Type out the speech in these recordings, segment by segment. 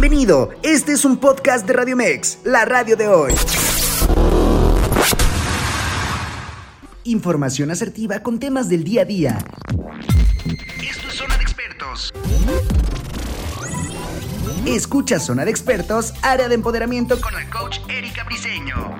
Bienvenido, este es un podcast de Radio Mex, la radio de hoy. Información asertiva con temas del día a día. Esto es Zona de Expertos. Escucha Zona de Expertos, área de empoderamiento con el coach Erika Briseño.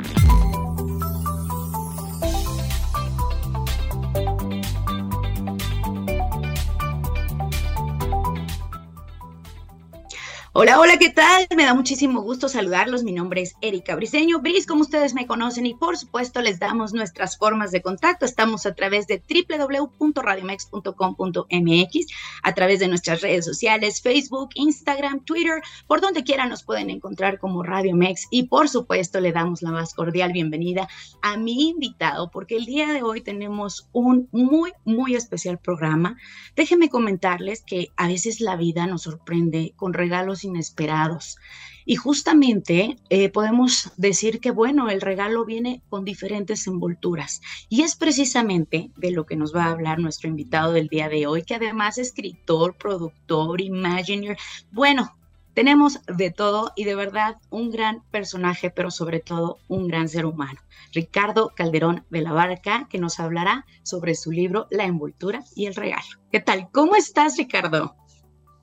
Hola, hola, ¿qué tal? Me da muchísimo gusto saludarlos. Mi nombre es Erika Briseño, Bris, como ustedes me conocen, y por supuesto les damos nuestras formas de contacto. Estamos a través de www.radiomex.com.mx, a través de nuestras redes sociales, Facebook, Instagram, Twitter, por donde quiera nos pueden encontrar como Radio Mex. Y por supuesto le damos la más cordial bienvenida a mi invitado, porque el día de hoy tenemos un muy, muy especial programa. Déjenme comentarles que a veces la vida nos sorprende con regalos inesperados. Y justamente eh, podemos decir que, bueno, el regalo viene con diferentes envolturas. Y es precisamente de lo que nos va a hablar nuestro invitado del día de hoy, que además es escritor, productor, imagineer. Bueno, tenemos de todo y de verdad un gran personaje, pero sobre todo un gran ser humano. Ricardo Calderón de la Barca, que nos hablará sobre su libro La envoltura y el regalo. ¿Qué tal? ¿Cómo estás, Ricardo?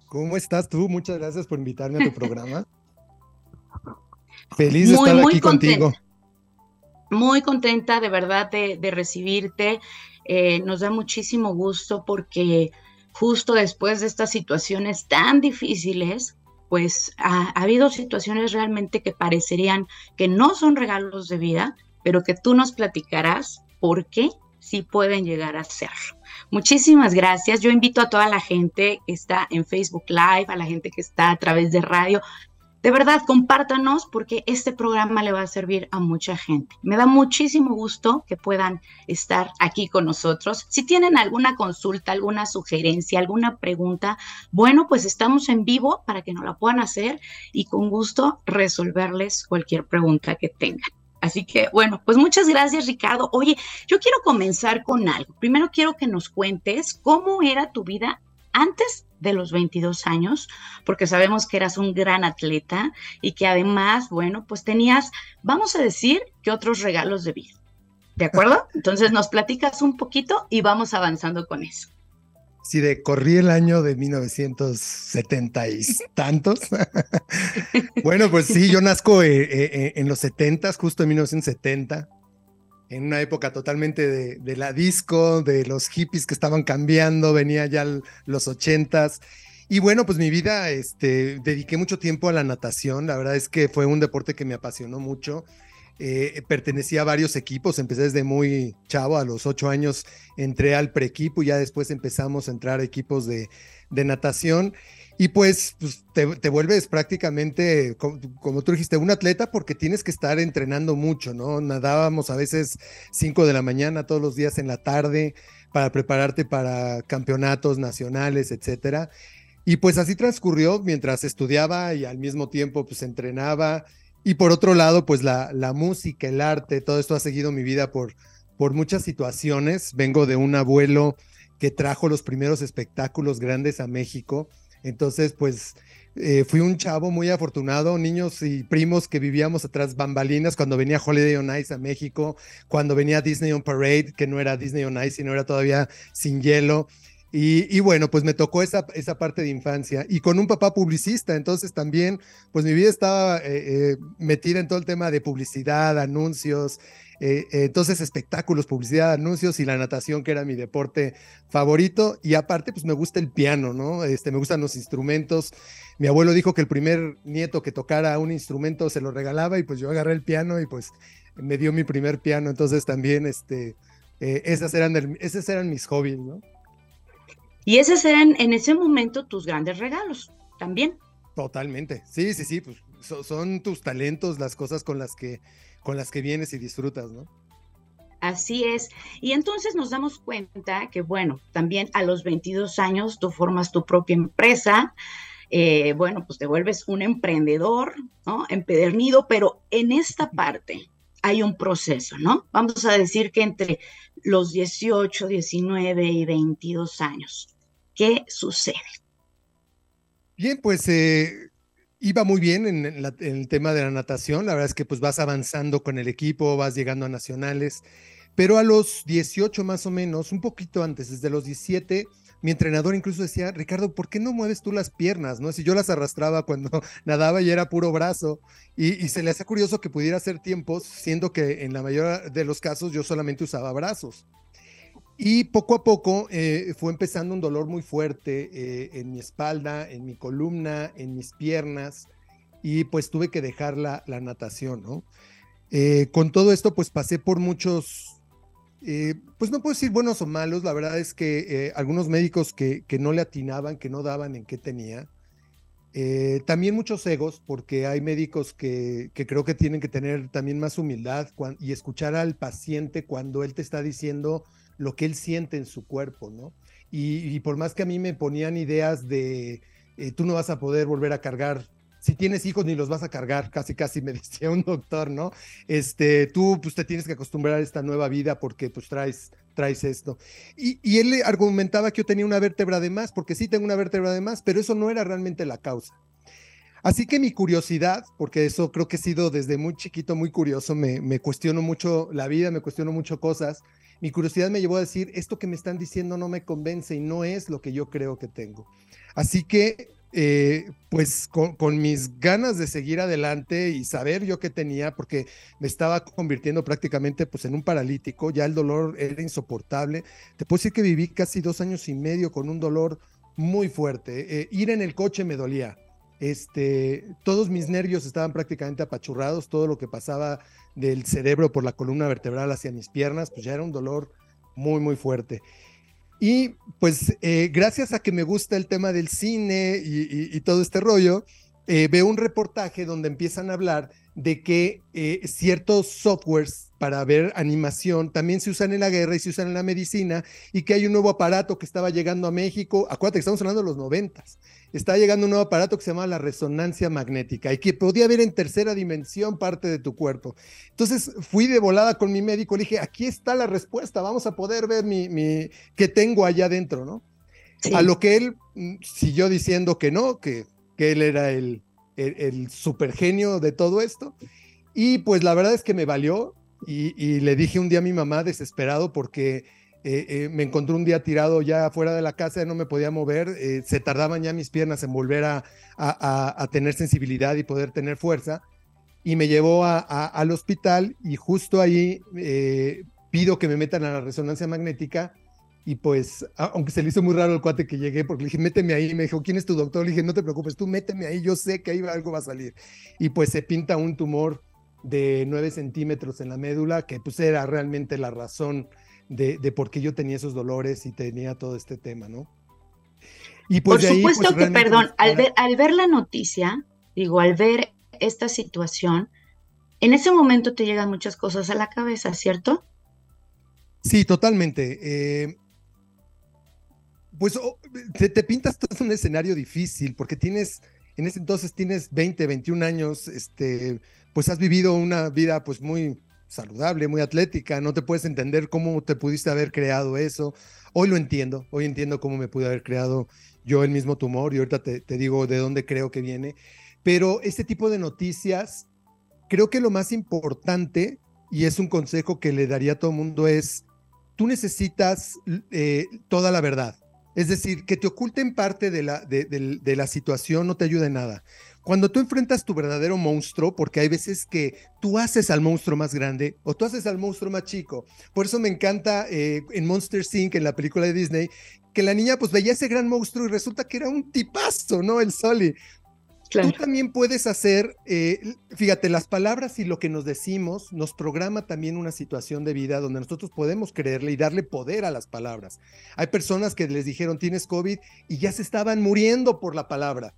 ¿Cómo estás tú? Muchas gracias por invitarme a tu programa. Feliz de estar aquí contigo. Muy contenta de verdad de, recibirte. Eh, nos da muchísimo gusto porque justo después de estas situaciones tan difíciles, pues ha, habido situaciones realmente que parecerían que no son regalos de vida, pero que tú nos platicarás por qué sí pueden llegar a ser. Muchísimas gracias. Yo invito a toda la gente que está en Facebook Live, a la gente que está a través de radio. De verdad, compártanos porque este programa le va a servir a mucha gente. Me da muchísimo gusto que puedan estar aquí con nosotros. Si tienen alguna consulta, alguna sugerencia, alguna pregunta, bueno, pues estamos en vivo para que nos la puedan hacer y con gusto resolverles cualquier pregunta que tengan. Así que, bueno, pues muchas gracias, Ricardo. Oye, yo quiero comenzar con algo. Primero quiero que nos cuentes cómo era tu vida antes de los 22 años, porque sabemos que eras un gran atleta y que además, bueno, pues tenías, vamos a decir, que otros regalos de vida. ¿De acuerdo? Entonces nos platicas un poquito y vamos avanzando con eso. Sí, de corrí el año de 1970 y tantos. bueno, pues sí, yo nazco eh, eh, eh, en los 70, justo en 1970, en una época totalmente de, la disco, de los hippies que estaban cambiando, venía ya los 80s. Y bueno, pues mi vida, este, dediqué mucho tiempo a la natación, la verdad es que fue un deporte que me apasionó mucho. Eh, pertenecía a varios equipos, empecé desde muy chavo, a los ocho años entré al preequipo ya después empezamos a entrar a equipos de, natación. Y pues, pues te, vuelves prácticamente, como, tú dijiste, un atleta porque tienes que estar entrenando mucho, ¿no? Nadábamos a veces cinco de la mañana todos los días en la tarde para prepararte para campeonatos nacionales, etcétera. Y pues así transcurrió mientras estudiaba y al mismo tiempo pues entrenaba y por otro lado, pues la, la música, el arte, todo esto ha seguido mi vida por, por muchas situaciones. Vengo de un abuelo que trajo los primeros espectáculos grandes a México. Entonces, pues eh, fui un chavo muy afortunado, niños y primos que vivíamos atrás bambalinas cuando venía Holiday on Ice a México, cuando venía Disney on Parade, que no era Disney on Ice, sino era todavía sin hielo. Y, bueno, pues me tocó esa, esa parte de infancia y con un papá publicista, entonces también, pues mi vida estaba eh, eh, metida en todo el tema de publicidad, anuncios, eh, entonces espectáculos, publicidad, anuncios y la natación, que era mi deporte favorito. Y aparte, pues me gusta el piano, ¿no? Este, me gustan los instrumentos. Mi abuelo dijo que el primer nieto que tocara un instrumento se lo regalaba y pues yo agarré el piano y pues me dio mi primer piano. Entonces también, este, esas eran, esos eran mis hobbies, ¿no? Y esos eran en ese momento tus grandes regalos también. Totalmente. Sí, sí, sí, pues son tus talentos, las cosas con las que con las que vienes y disfrutas, ¿no? Así es. Y entonces nos damos cuenta que, bueno, también a los 22 años tú formas tu propia empresa, eh, bueno, pues te vuelves un emprendedor, ¿no? Empedernido, pero en esta parte hay un proceso, ¿no? Vamos a decir que entre los 18, 19 y 22 años. ¿Qué sucede? Bien, pues eh, iba muy bien en, el tema de la natación. La verdad es que pues vas avanzando con el equipo, vas llegando a nacionales. Pero a los 18 más o menos, un poquito antes, desde los 17, mi entrenador incluso decía, Ricardo, ¿por qué no mueves tú las piernas? ¿No? Si yo las arrastraba cuando nadaba y era puro brazo. Y, se le hacía curioso que pudiera hacer tiempos, siendo que en la mayoría de los casos yo solamente usaba brazos. Y poco a poco eh, fue empezando un dolor muy fuerte eh, en mi espalda, en mi columna, en mis piernas, y pues tuve que dejar la, natación, ¿no? Eh, con todo esto, pues pasé por muchos, pues no puedo decir buenos o malos, la verdad es que algunos médicos que, que, no le atinaban, que no daban en qué tenía. también muchos egos, porque hay médicos que, que, creo que tienen que tener también más humildad y escuchar al paciente cuando él te está diciendo lo que él siente en su cuerpo, ¿no? Y, por más que a mí me ponían ideas de, eh, tú no vas a poder volver a cargar, si tienes hijos ni los vas a cargar, casi casi me decía un doctor, ¿no? Este, tú pues te tienes que acostumbrar a esta nueva vida porque pues traes, traes esto. Y, y él argumentaba que yo tenía una vértebra de más, porque sí tengo una vértebra de más, pero eso no era realmente la causa. Así que mi curiosidad, porque eso creo que he sido desde muy chiquito muy curioso, me, me cuestiono mucho la vida, me cuestiono mucho cosas mi curiosidad me llevó a decir, esto que me están diciendo no me convence y no es lo que yo creo que tengo. Así que, eh, pues con, mis ganas de seguir adelante y saber yo qué tenía, porque me estaba convirtiendo prácticamente pues, en un paralítico, ya el dolor era insoportable. Te puedo decir que viví casi dos años y medio con un dolor muy fuerte. Eh, ir en el coche me dolía. Este, todos mis nervios estaban prácticamente apachurrados, todo lo que pasaba del cerebro por la columna vertebral hacia mis piernas, pues ya era un dolor muy, muy fuerte. Y pues eh, gracias a que me gusta el tema del cine y, todo este rollo, eh, veo un reportaje donde empiezan a hablar de que eh, ciertos softwares para ver animación también se usan en la guerra y se usan en la medicina y que hay un nuevo aparato que estaba llegando a México. Acuérdate que estamos hablando de los noventas. Está llegando un nuevo aparato que se llama la resonancia magnética y que podía ver en tercera dimensión parte de tu cuerpo. Entonces fui de volada con mi médico, le dije, aquí está la respuesta, vamos a poder ver mi, mi que tengo allá adentro, ¿no? A lo que él mm, siguió diciendo que no, que, que él era el, el, super genio de todo esto. Y pues la verdad es que me valió y, le dije un día a mi mamá desesperado porque eh, eh, me encontró un día tirado ya fuera de la casa, no me podía mover, eh, se tardaban ya mis piernas en volver a, a, tener sensibilidad y poder tener fuerza. Y me llevó al hospital y justo ahí pido que me metan a la resonancia magnética y pues, aunque se le hizo muy raro el cuate que llegué, porque le dije, méteme ahí, y me dijo, ¿quién es tu doctor? Le dije, no te preocupes, tú méteme ahí, yo sé que ahí algo va a salir. Y pues se pinta un tumor de 9 centímetros en la médula, que pues era realmente la razón de, de por qué yo tenía esos dolores y tenía todo este tema, ¿no? Y pues por supuesto pues, que, perdón, al ver, al ver la noticia, digo, al ver esta situación, en ese momento te llegan muchas cosas a la cabeza, ¿cierto? Sí, totalmente. Eh, pues oh, te, pintas todo un escenario difícil porque tienes, en ese entonces tienes 20, 21 años, este, pues has vivido una vida pues muy saludable, muy atlética, no te puedes entender cómo te pudiste haber creado eso. Hoy lo entiendo, hoy entiendo cómo me pude haber creado yo el mismo tumor y ahorita te, digo de dónde creo que viene. Pero este tipo de noticias, creo que lo más importante, y es un consejo que le daría a todo el mundo, es, tú necesitas eh, toda la verdad es decir, que te oculten parte de la, de, la situación no te ayuda nada. Cuando tú enfrentas tu verdadero monstruo, porque hay veces que tú haces al monstruo más grande o tú haces al monstruo más chico. Por eso me encanta eh, en Monster Inc., en la película de Disney, que la niña pues veía ese gran monstruo y resulta que era un tipazo, ¿no? El Sully. Tú también puedes hacer, eh, fíjate, las palabras y lo que nos decimos nos programa también una situación de vida donde nosotros podemos creerle y darle poder a las palabras. Hay personas que les dijeron tienes COVID y ya se estaban muriendo por la palabra.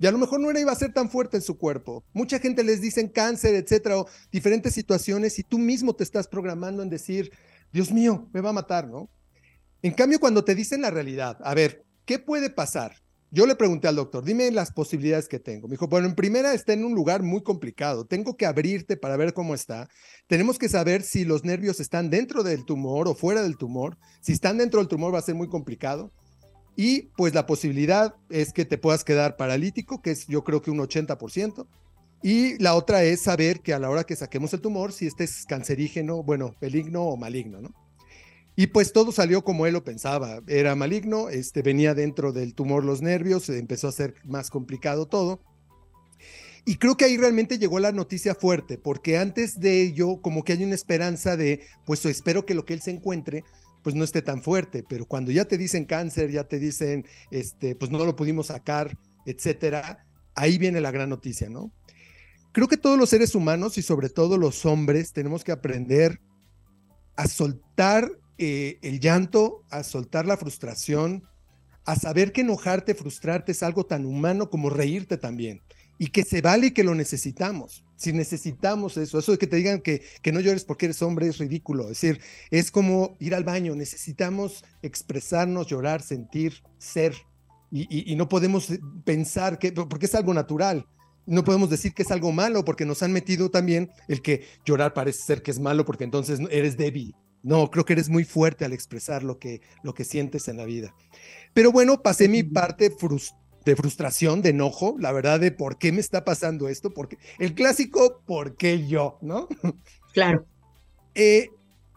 Y a lo mejor no era iba a ser tan fuerte en su cuerpo. Mucha gente les dicen cáncer, etcétera, o diferentes situaciones y tú mismo te estás programando en decir, Dios mío, me va a matar, ¿no? En cambio, cuando te dicen la realidad, a ver, ¿qué puede pasar? Yo le pregunté al doctor, dime las posibilidades que tengo. Me dijo, bueno, en primera está en un lugar muy complicado. Tengo que abrirte para ver cómo está. Tenemos que saber si los nervios están dentro del tumor o fuera del tumor. Si están dentro del tumor va a ser muy complicado. Y pues la posibilidad es que te puedas quedar paralítico, que es yo creo que un 80%. Y la otra es saber que a la hora que saquemos el tumor, si este es cancerígeno, bueno, peligno o maligno, ¿no? Y pues todo salió como él lo pensaba. Era maligno, este, venía dentro del tumor los nervios, empezó a ser más complicado todo. Y creo que ahí realmente llegó la noticia fuerte, porque antes de ello, como que hay una esperanza de, pues espero que lo que él se encuentre, pues no esté tan fuerte, pero cuando ya te dicen cáncer, ya te dicen, este, pues no lo pudimos sacar, etcétera, ahí viene la gran noticia, ¿no? Creo que todos los seres humanos y sobre todo los hombres tenemos que aprender a soltar eh, el llanto, a soltar la frustración, a saber que enojarte, frustrarte es algo tan humano como reírte también y que se vale y que lo necesitamos. Si necesitamos eso, eso de que te digan que, que no llores porque eres hombre es ridículo. Es decir, es como ir al baño, necesitamos expresarnos, llorar, sentir, ser. Y, y no podemos pensar que, porque es algo natural. No podemos decir que es algo malo porque nos han metido también el que llorar parece ser que es malo porque entonces eres débil. No, creo que eres muy fuerte al expresar lo que, lo que sientes en la vida. Pero bueno, pasé mi parte de frustración, de enojo, la verdad de por qué me está pasando esto, porque el clásico, ¿por qué yo? ¿No? Claro. Eh,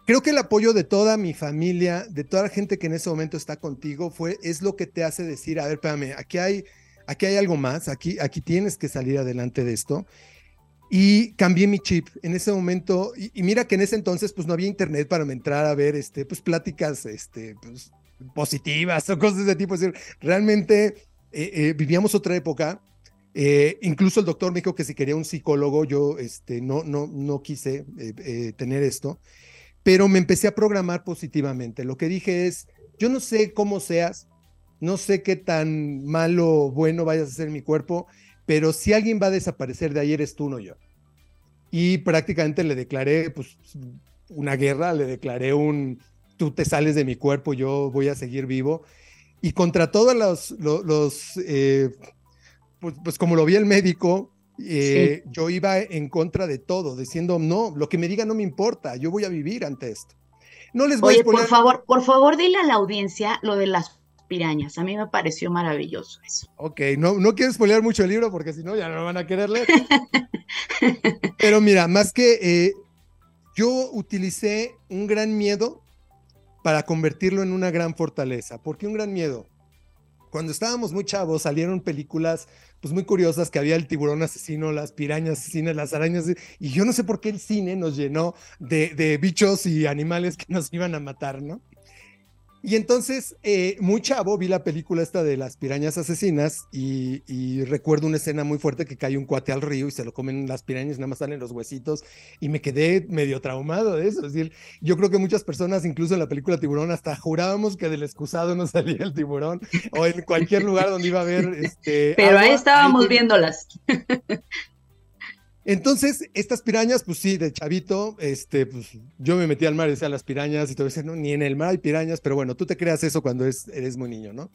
creo que el apoyo de toda mi familia, de toda la gente que en ese momento está contigo, fue, es lo que te hace decir, a ver, espérame, aquí hay, aquí hay algo más, aquí, aquí tienes que salir adelante de esto y cambié mi chip en ese momento y, mira que en ese entonces pues no había internet para entrar a ver este pues pláticas este pues, positivas o cosas de tipo es decir, realmente eh, eh, vivíamos otra época eh, incluso el doctor me dijo que si quería un psicólogo yo este no no no quise tener esto pero me empecé a programar positivamente lo que dije es yo no sé cómo seas no sé qué tan malo o bueno vayas a ser mi cuerpo pero si alguien va a desaparecer de ahí eres tú, no yo. Y prácticamente le declaré pues, una guerra, le declaré un, tú te sales de mi cuerpo, yo voy a seguir vivo. Y contra todos los, los, eh, pues, pues, como lo vi el médico, eh, yo iba en contra de todo, diciendo, no, lo que me diga no me importa, yo voy a vivir ante esto. No les voy a poner... por favor, por favor, dile a la audiencia lo de las pirañas. A mí me pareció maravilloso eso. Ok, no, no quiero spoilear mucho el libro porque si no ya no lo van a querer leer. Pero mira, más que eh, yo utilicé un gran miedo para convertirlo en una gran fortaleza. ¿Por qué un gran miedo? Cuando estábamos muy chavos salieron películas pues muy curiosas que había el tiburón asesino, las pirañas asesinas, las arañas, y yo no sé por qué el cine nos llenó de, de bichos y animales que nos iban a matar, ¿no? Y entonces, eh, muy chavo, vi la película esta de las pirañas asesinas y, recuerdo una escena muy fuerte que cae un cuate al río y se lo comen las pirañas, nada más salen los huesitos y me quedé medio traumado de eso. Es decir, yo creo que muchas personas, incluso en la película Tiburón, hasta jurábamos que del excusado no salía el tiburón o en cualquier lugar donde iba a haber este. Pero ahí estábamos viéndolas. Entonces, estas pirañas, pues sí, de chavito, este, pues yo me metí al mar y decía las pirañas y todo eso, no, ni en el mar hay pirañas, pero bueno, tú te creas eso cuando eres muy niño, ¿no?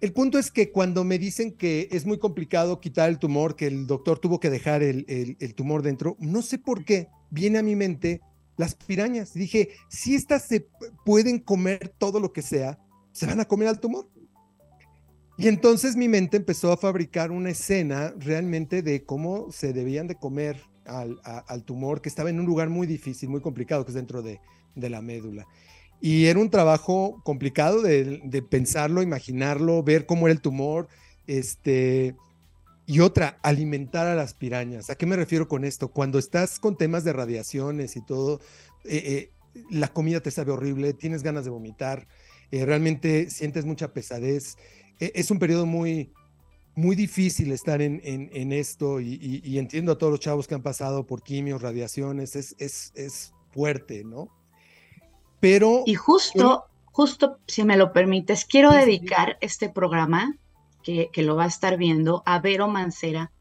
El punto es que cuando me dicen que es muy complicado quitar el tumor, que el doctor tuvo que dejar el, el, tumor dentro, no sé por qué, viene a mi mente las pirañas. Dije, si estas se pueden comer todo lo que sea, se van a comer al tumor. Y entonces mi mente empezó a fabricar una escena realmente de cómo se debían de comer al, tumor, que estaba en un lugar muy difícil, muy complicado, que es dentro de, la médula. Y era un trabajo complicado de, de, pensarlo, imaginarlo, ver cómo era el tumor, este, y otra, alimentar a las pirañas. ¿A qué me refiero con esto? Cuando estás con temas de radiaciones y todo, eh, eh, la comida te sabe horrible, tienes ganas de vomitar, eh, realmente sientes mucha pesadez. E, es un periodo muy, muy difícil estar en, en, esto y, entiendo a todos los chavos que han pasado por quimios, radiaciones, es, es, es fuerte, ¿no? Pero... Y justo, justo, si me lo permites, quiero dedicar este programa, que, que lo va a estar viendo, a Vero Mancera,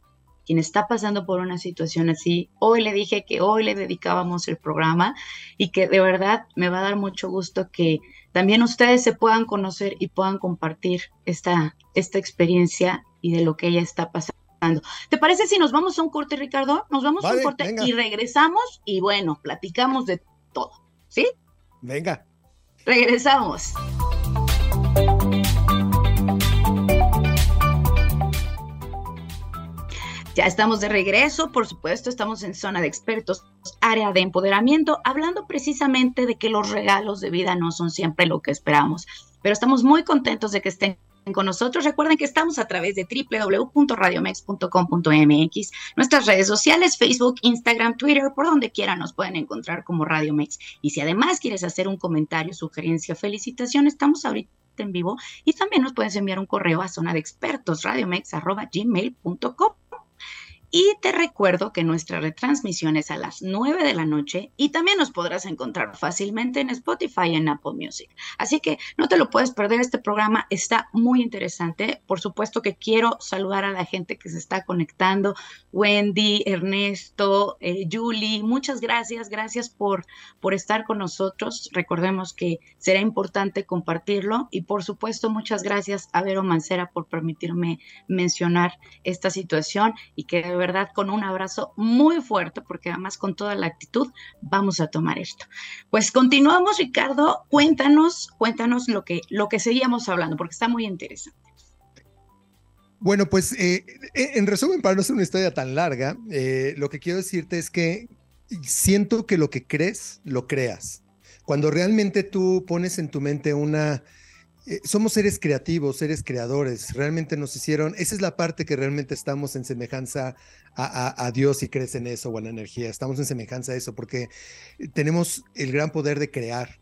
quien está pasando por una situación así. Hoy le dije que hoy le dedicábamos el programa y que de verdad me va a dar mucho gusto que también ustedes se puedan conocer y puedan compartir esta, esta experiencia y de lo que ella está pasando. ¿Te parece si nos vamos a un corte, Ricardo? Nos vamos a un corte y regresamos y bueno, platicamos de todo, ¿sí? Venga. Regresamos. Estamos de regreso, por supuesto, estamos en zona de expertos, área de empoderamiento, hablando precisamente de que los regalos de vida no son siempre lo que esperamos, pero estamos muy contentos de que estén con nosotros. Recuerden que estamos a través de www.radiomex.com.mx, nuestras redes sociales, Facebook, Instagram, Twitter, por donde quiera nos pueden encontrar como Radio Mex. Y si además quieres hacer un comentario, sugerencia, felicitación, estamos ahorita en vivo y también nos puedes enviar un correo a zona de expertos radiomex.gmail.com. Y te recuerdo que nuestra retransmisión es a las 9 de la noche y también nos podrás encontrar fácilmente en Spotify y en Apple Music. Así que no te lo puedes perder, este programa está muy interesante. Por supuesto que quiero saludar a la gente que se está conectando, Wendy, Ernesto, eh, Julie, muchas gracias, gracias por, por estar con nosotros. Recordemos que será importante compartirlo y por supuesto muchas gracias a Vero Mancera por permitirme mencionar esta situación y que verdad con un abrazo muy fuerte, porque además con toda la actitud vamos a tomar esto. Pues continuamos, Ricardo, cuéntanos, cuéntanos lo que, lo que seguíamos hablando, porque está muy interesante. Bueno, pues eh, eh, en resumen, para no ser una historia tan larga, eh, lo que quiero decirte es que siento que lo que crees, lo creas. Cuando realmente tú pones en tu mente una eh, somos seres creativos, seres creadores. Realmente nos hicieron, esa es la parte que realmente estamos en semejanza a, Dios y crees en eso o en la energía. Estamos en semejanza a eso porque tenemos el gran poder de crear.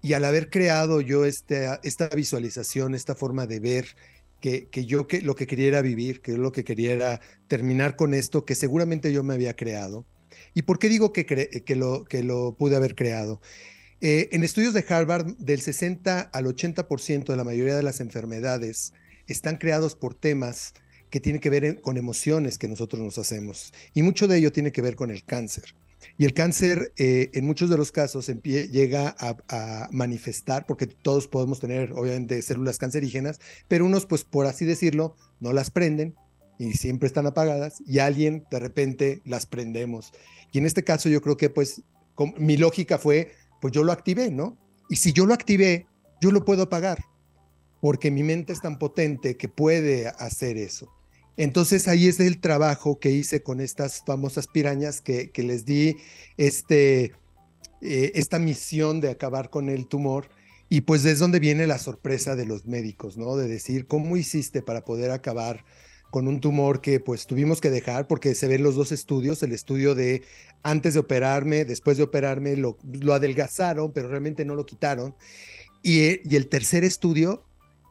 Y al haber creado yo este, esta visualización, esta forma de ver, que, yo que, lo que quería era vivir, que lo que quería terminar con esto que seguramente yo me había creado. ¿Y por qué digo que, que, lo, que lo pude haber creado? Eh, en estudios de Harvard, del 60 al 80% de la mayoría de las enfermedades están creados por temas que tienen que ver con emociones que nosotros nos hacemos. Y mucho de ello tiene que ver con el cáncer. Y el cáncer, eh, en muchos de los casos, llega a, manifestar, porque todos podemos tener, obviamente, células cancerígenas, pero unos, pues por así decirlo, no las prenden y siempre están apagadas, y alguien de repente las prendemos. Y en este caso, yo creo que, pues, mi lógica fue, pues yo lo activé, ¿no? Y si yo lo activé, yo lo puedo apagar, porque mi mente es tan potente que puede hacer eso. Entonces ahí es el trabajo que hice con estas famosas pirañas que, les di este, eh, esta misión de acabar con el tumor. Y pues es donde viene la sorpresa de los médicos, ¿no? De decir, ¿cómo hiciste para poder acabar con un tumor que pues tuvimos que dejar porque se ven los dos estudios, el estudio de antes de operarme, después de operarme, lo, lo adelgazaron, pero realmente no lo quitaron. Y, y el tercer estudio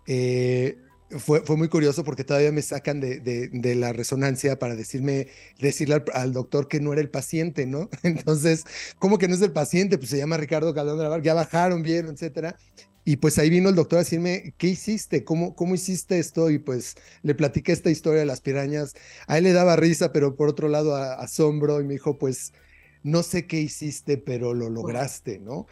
eh, fue, fue muy curioso porque todavía me sacan de, de, la resonancia para decirme, decirle al, doctor que no era el paciente, ¿no? Entonces, ¿cómo que no es el paciente? Pues se llama Ricardo Calderón de la ya bajaron, vieron, etcétera. Y pues ahí vino el doctor a decirme, ¿qué hiciste? ¿Cómo, ¿Cómo hiciste esto? Y pues le platiqué esta historia de las pirañas. A él le daba risa, pero por otro lado asombro y me dijo, pues no sé qué hiciste, pero lo lograste, ¿no?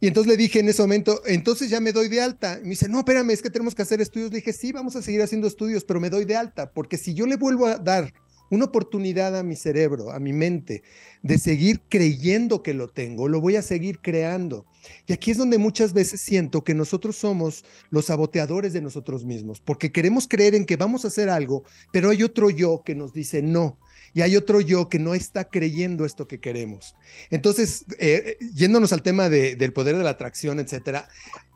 Y entonces le dije en ese momento, entonces ya me doy de alta. Y me dice, no, espérame, es que tenemos que hacer estudios. Le dije, sí, vamos a seguir haciendo estudios, pero me doy de alta, porque si yo le vuelvo a dar una oportunidad a mi cerebro, a mi mente, de seguir creyendo que lo tengo, lo voy a seguir creando. Y aquí es donde muchas veces siento que nosotros somos los saboteadores de nosotros mismos, porque queremos creer en que vamos a hacer algo, pero hay otro yo que nos dice no. Y hay otro yo que no está creyendo esto que queremos. Entonces, eh, yéndonos al tema del poder de la atracción, etcétera,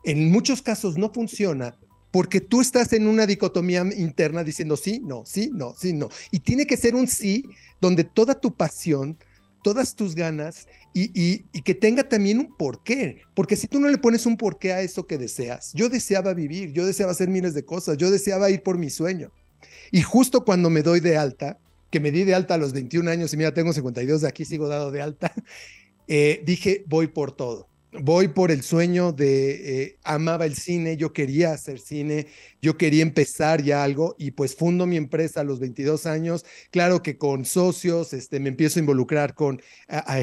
en muchos casos no funciona porque tú estás en una dicotomía interna diciendo sí, no, sí, no, sí, no. Y tiene que ser un sí donde toda tu pasión, todas tus ganas y, que tenga también un porqué. Porque si tú no le pones un porqué a eso que deseas, yo deseaba vivir, yo deseaba hacer miles de cosas, yo deseaba ir por mi sueño. Y justo cuando me doy de alta, que me di de alta a los 21 años y mira, tengo 52, de aquí sigo dado de alta, eh, dije, voy por todo voy por el sueño de, eh, amaba el cine, yo quería hacer cine, yo quería empezar ya algo y pues fundo mi empresa a los 22 años, claro que con socios, este, me empiezo a involucrar con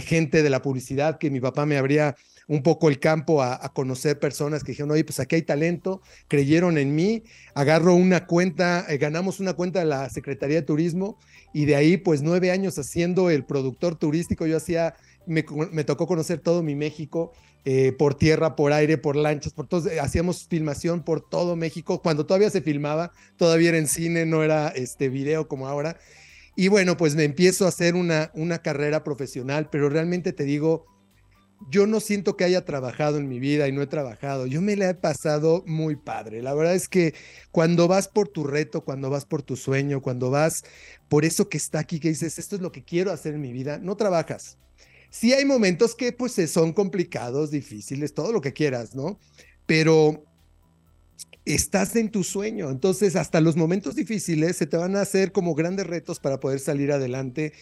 gente de la publicidad que mi papá me abría un poco el campo a, conocer personas que dijeron, oye, pues aquí hay talento, creyeron en mí, agarro una cuenta, eh, ganamos una cuenta de la Secretaría de Turismo y de ahí pues nueve años haciendo el productor turístico, yo hacía, me, tocó conocer todo mi México, eh, por tierra, por aire, por lanchas, por hacíamos filmación por todo México, cuando todavía se filmaba, todavía era en cine, no era este video como ahora. Y bueno, pues me empiezo a hacer una, una carrera profesional, pero realmente te digo, yo no siento que haya trabajado en mi vida y no he trabajado. Yo me la he pasado muy padre. La verdad es que cuando vas por tu reto, cuando vas por tu sueño, cuando vas por eso que está aquí, que dices, esto es lo que quiero hacer en mi vida, no trabajas. Sí hay momentos que pues son complicados, difíciles, todo lo que quieras, ¿no? Pero estás en tu sueño. Entonces, hasta los momentos difíciles se te van a hacer como grandes retos para poder salir adelante.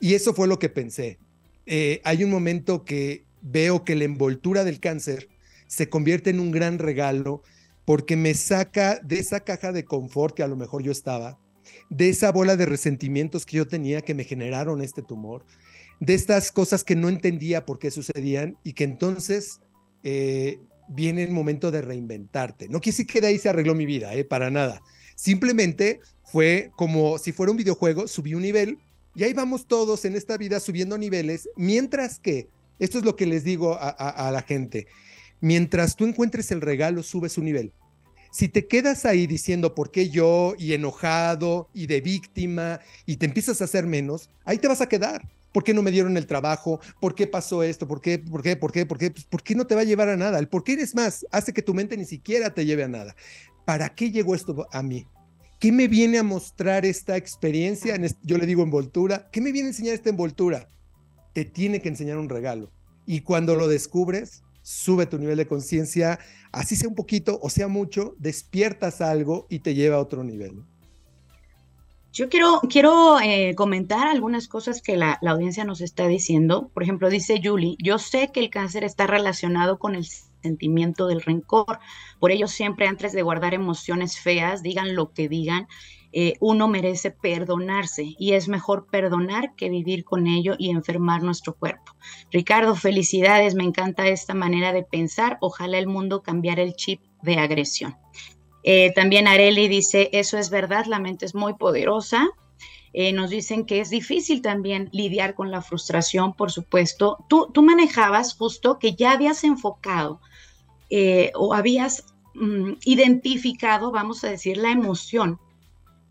Y eso fue lo que pensé. Eh, hay un momento que veo que la envoltura del cáncer se convierte en un gran regalo porque me saca de esa caja de confort que a lo mejor yo estaba, de esa bola de resentimientos que yo tenía que me generaron este tumor, de estas cosas que no entendía por qué sucedían y que entonces eh, viene el momento de reinventarte. No quise que de ahí se arregló mi vida, eh, para nada. Simplemente fue como si fuera un videojuego, subí un nivel y ahí vamos todos en esta vida subiendo niveles, mientras que esto es lo que les digo a, la gente. Mientras tú encuentres el regalo, subes un nivel. Si te quedas ahí diciendo por qué yo y enojado y de víctima y te empiezas a hacer menos, ahí te vas a quedar. ¿Por qué no me dieron el trabajo? ¿Por qué pasó esto? ¿Por qué? ¿Por qué? ¿Por qué? ¿Por qué? Pues, ¿Por qué no te va a llevar a nada? El por qué eres más hace que tu mente ni siquiera te lleve a nada. ¿Para qué llegó esto a mí? ¿Qué me viene a mostrar esta experiencia? Yo le digo envoltura. ¿Qué me viene a enseñar esta envoltura? Te tiene que enseñar un regalo y cuando lo descubres, sube tu nivel de conciencia, así sea un poquito o sea mucho, despiertas algo y te lleva a otro nivel. Yo quiero, quiero eh, comentar algunas cosas que la, la, audiencia nos está diciendo. Por ejemplo, dice Julie, yo sé que el cáncer está relacionado con el sentimiento del rencor. Por ello, siempre antes de guardar emociones feas, digan lo que digan, eh, uno merece perdonarse y es mejor perdonar que vivir con ello y enfermar nuestro cuerpo. Ricardo, felicidades, me encanta esta manera de pensar. Ojalá el mundo cambiara el chip de agresión. Eh, también Areli dice, eso es verdad, la mente es muy poderosa. Eh, nos dicen que es difícil también lidiar con la frustración, por supuesto. Tú, tú manejabas justo que ya habías enfocado o habías mm, identificado, vamos a decir, la emoción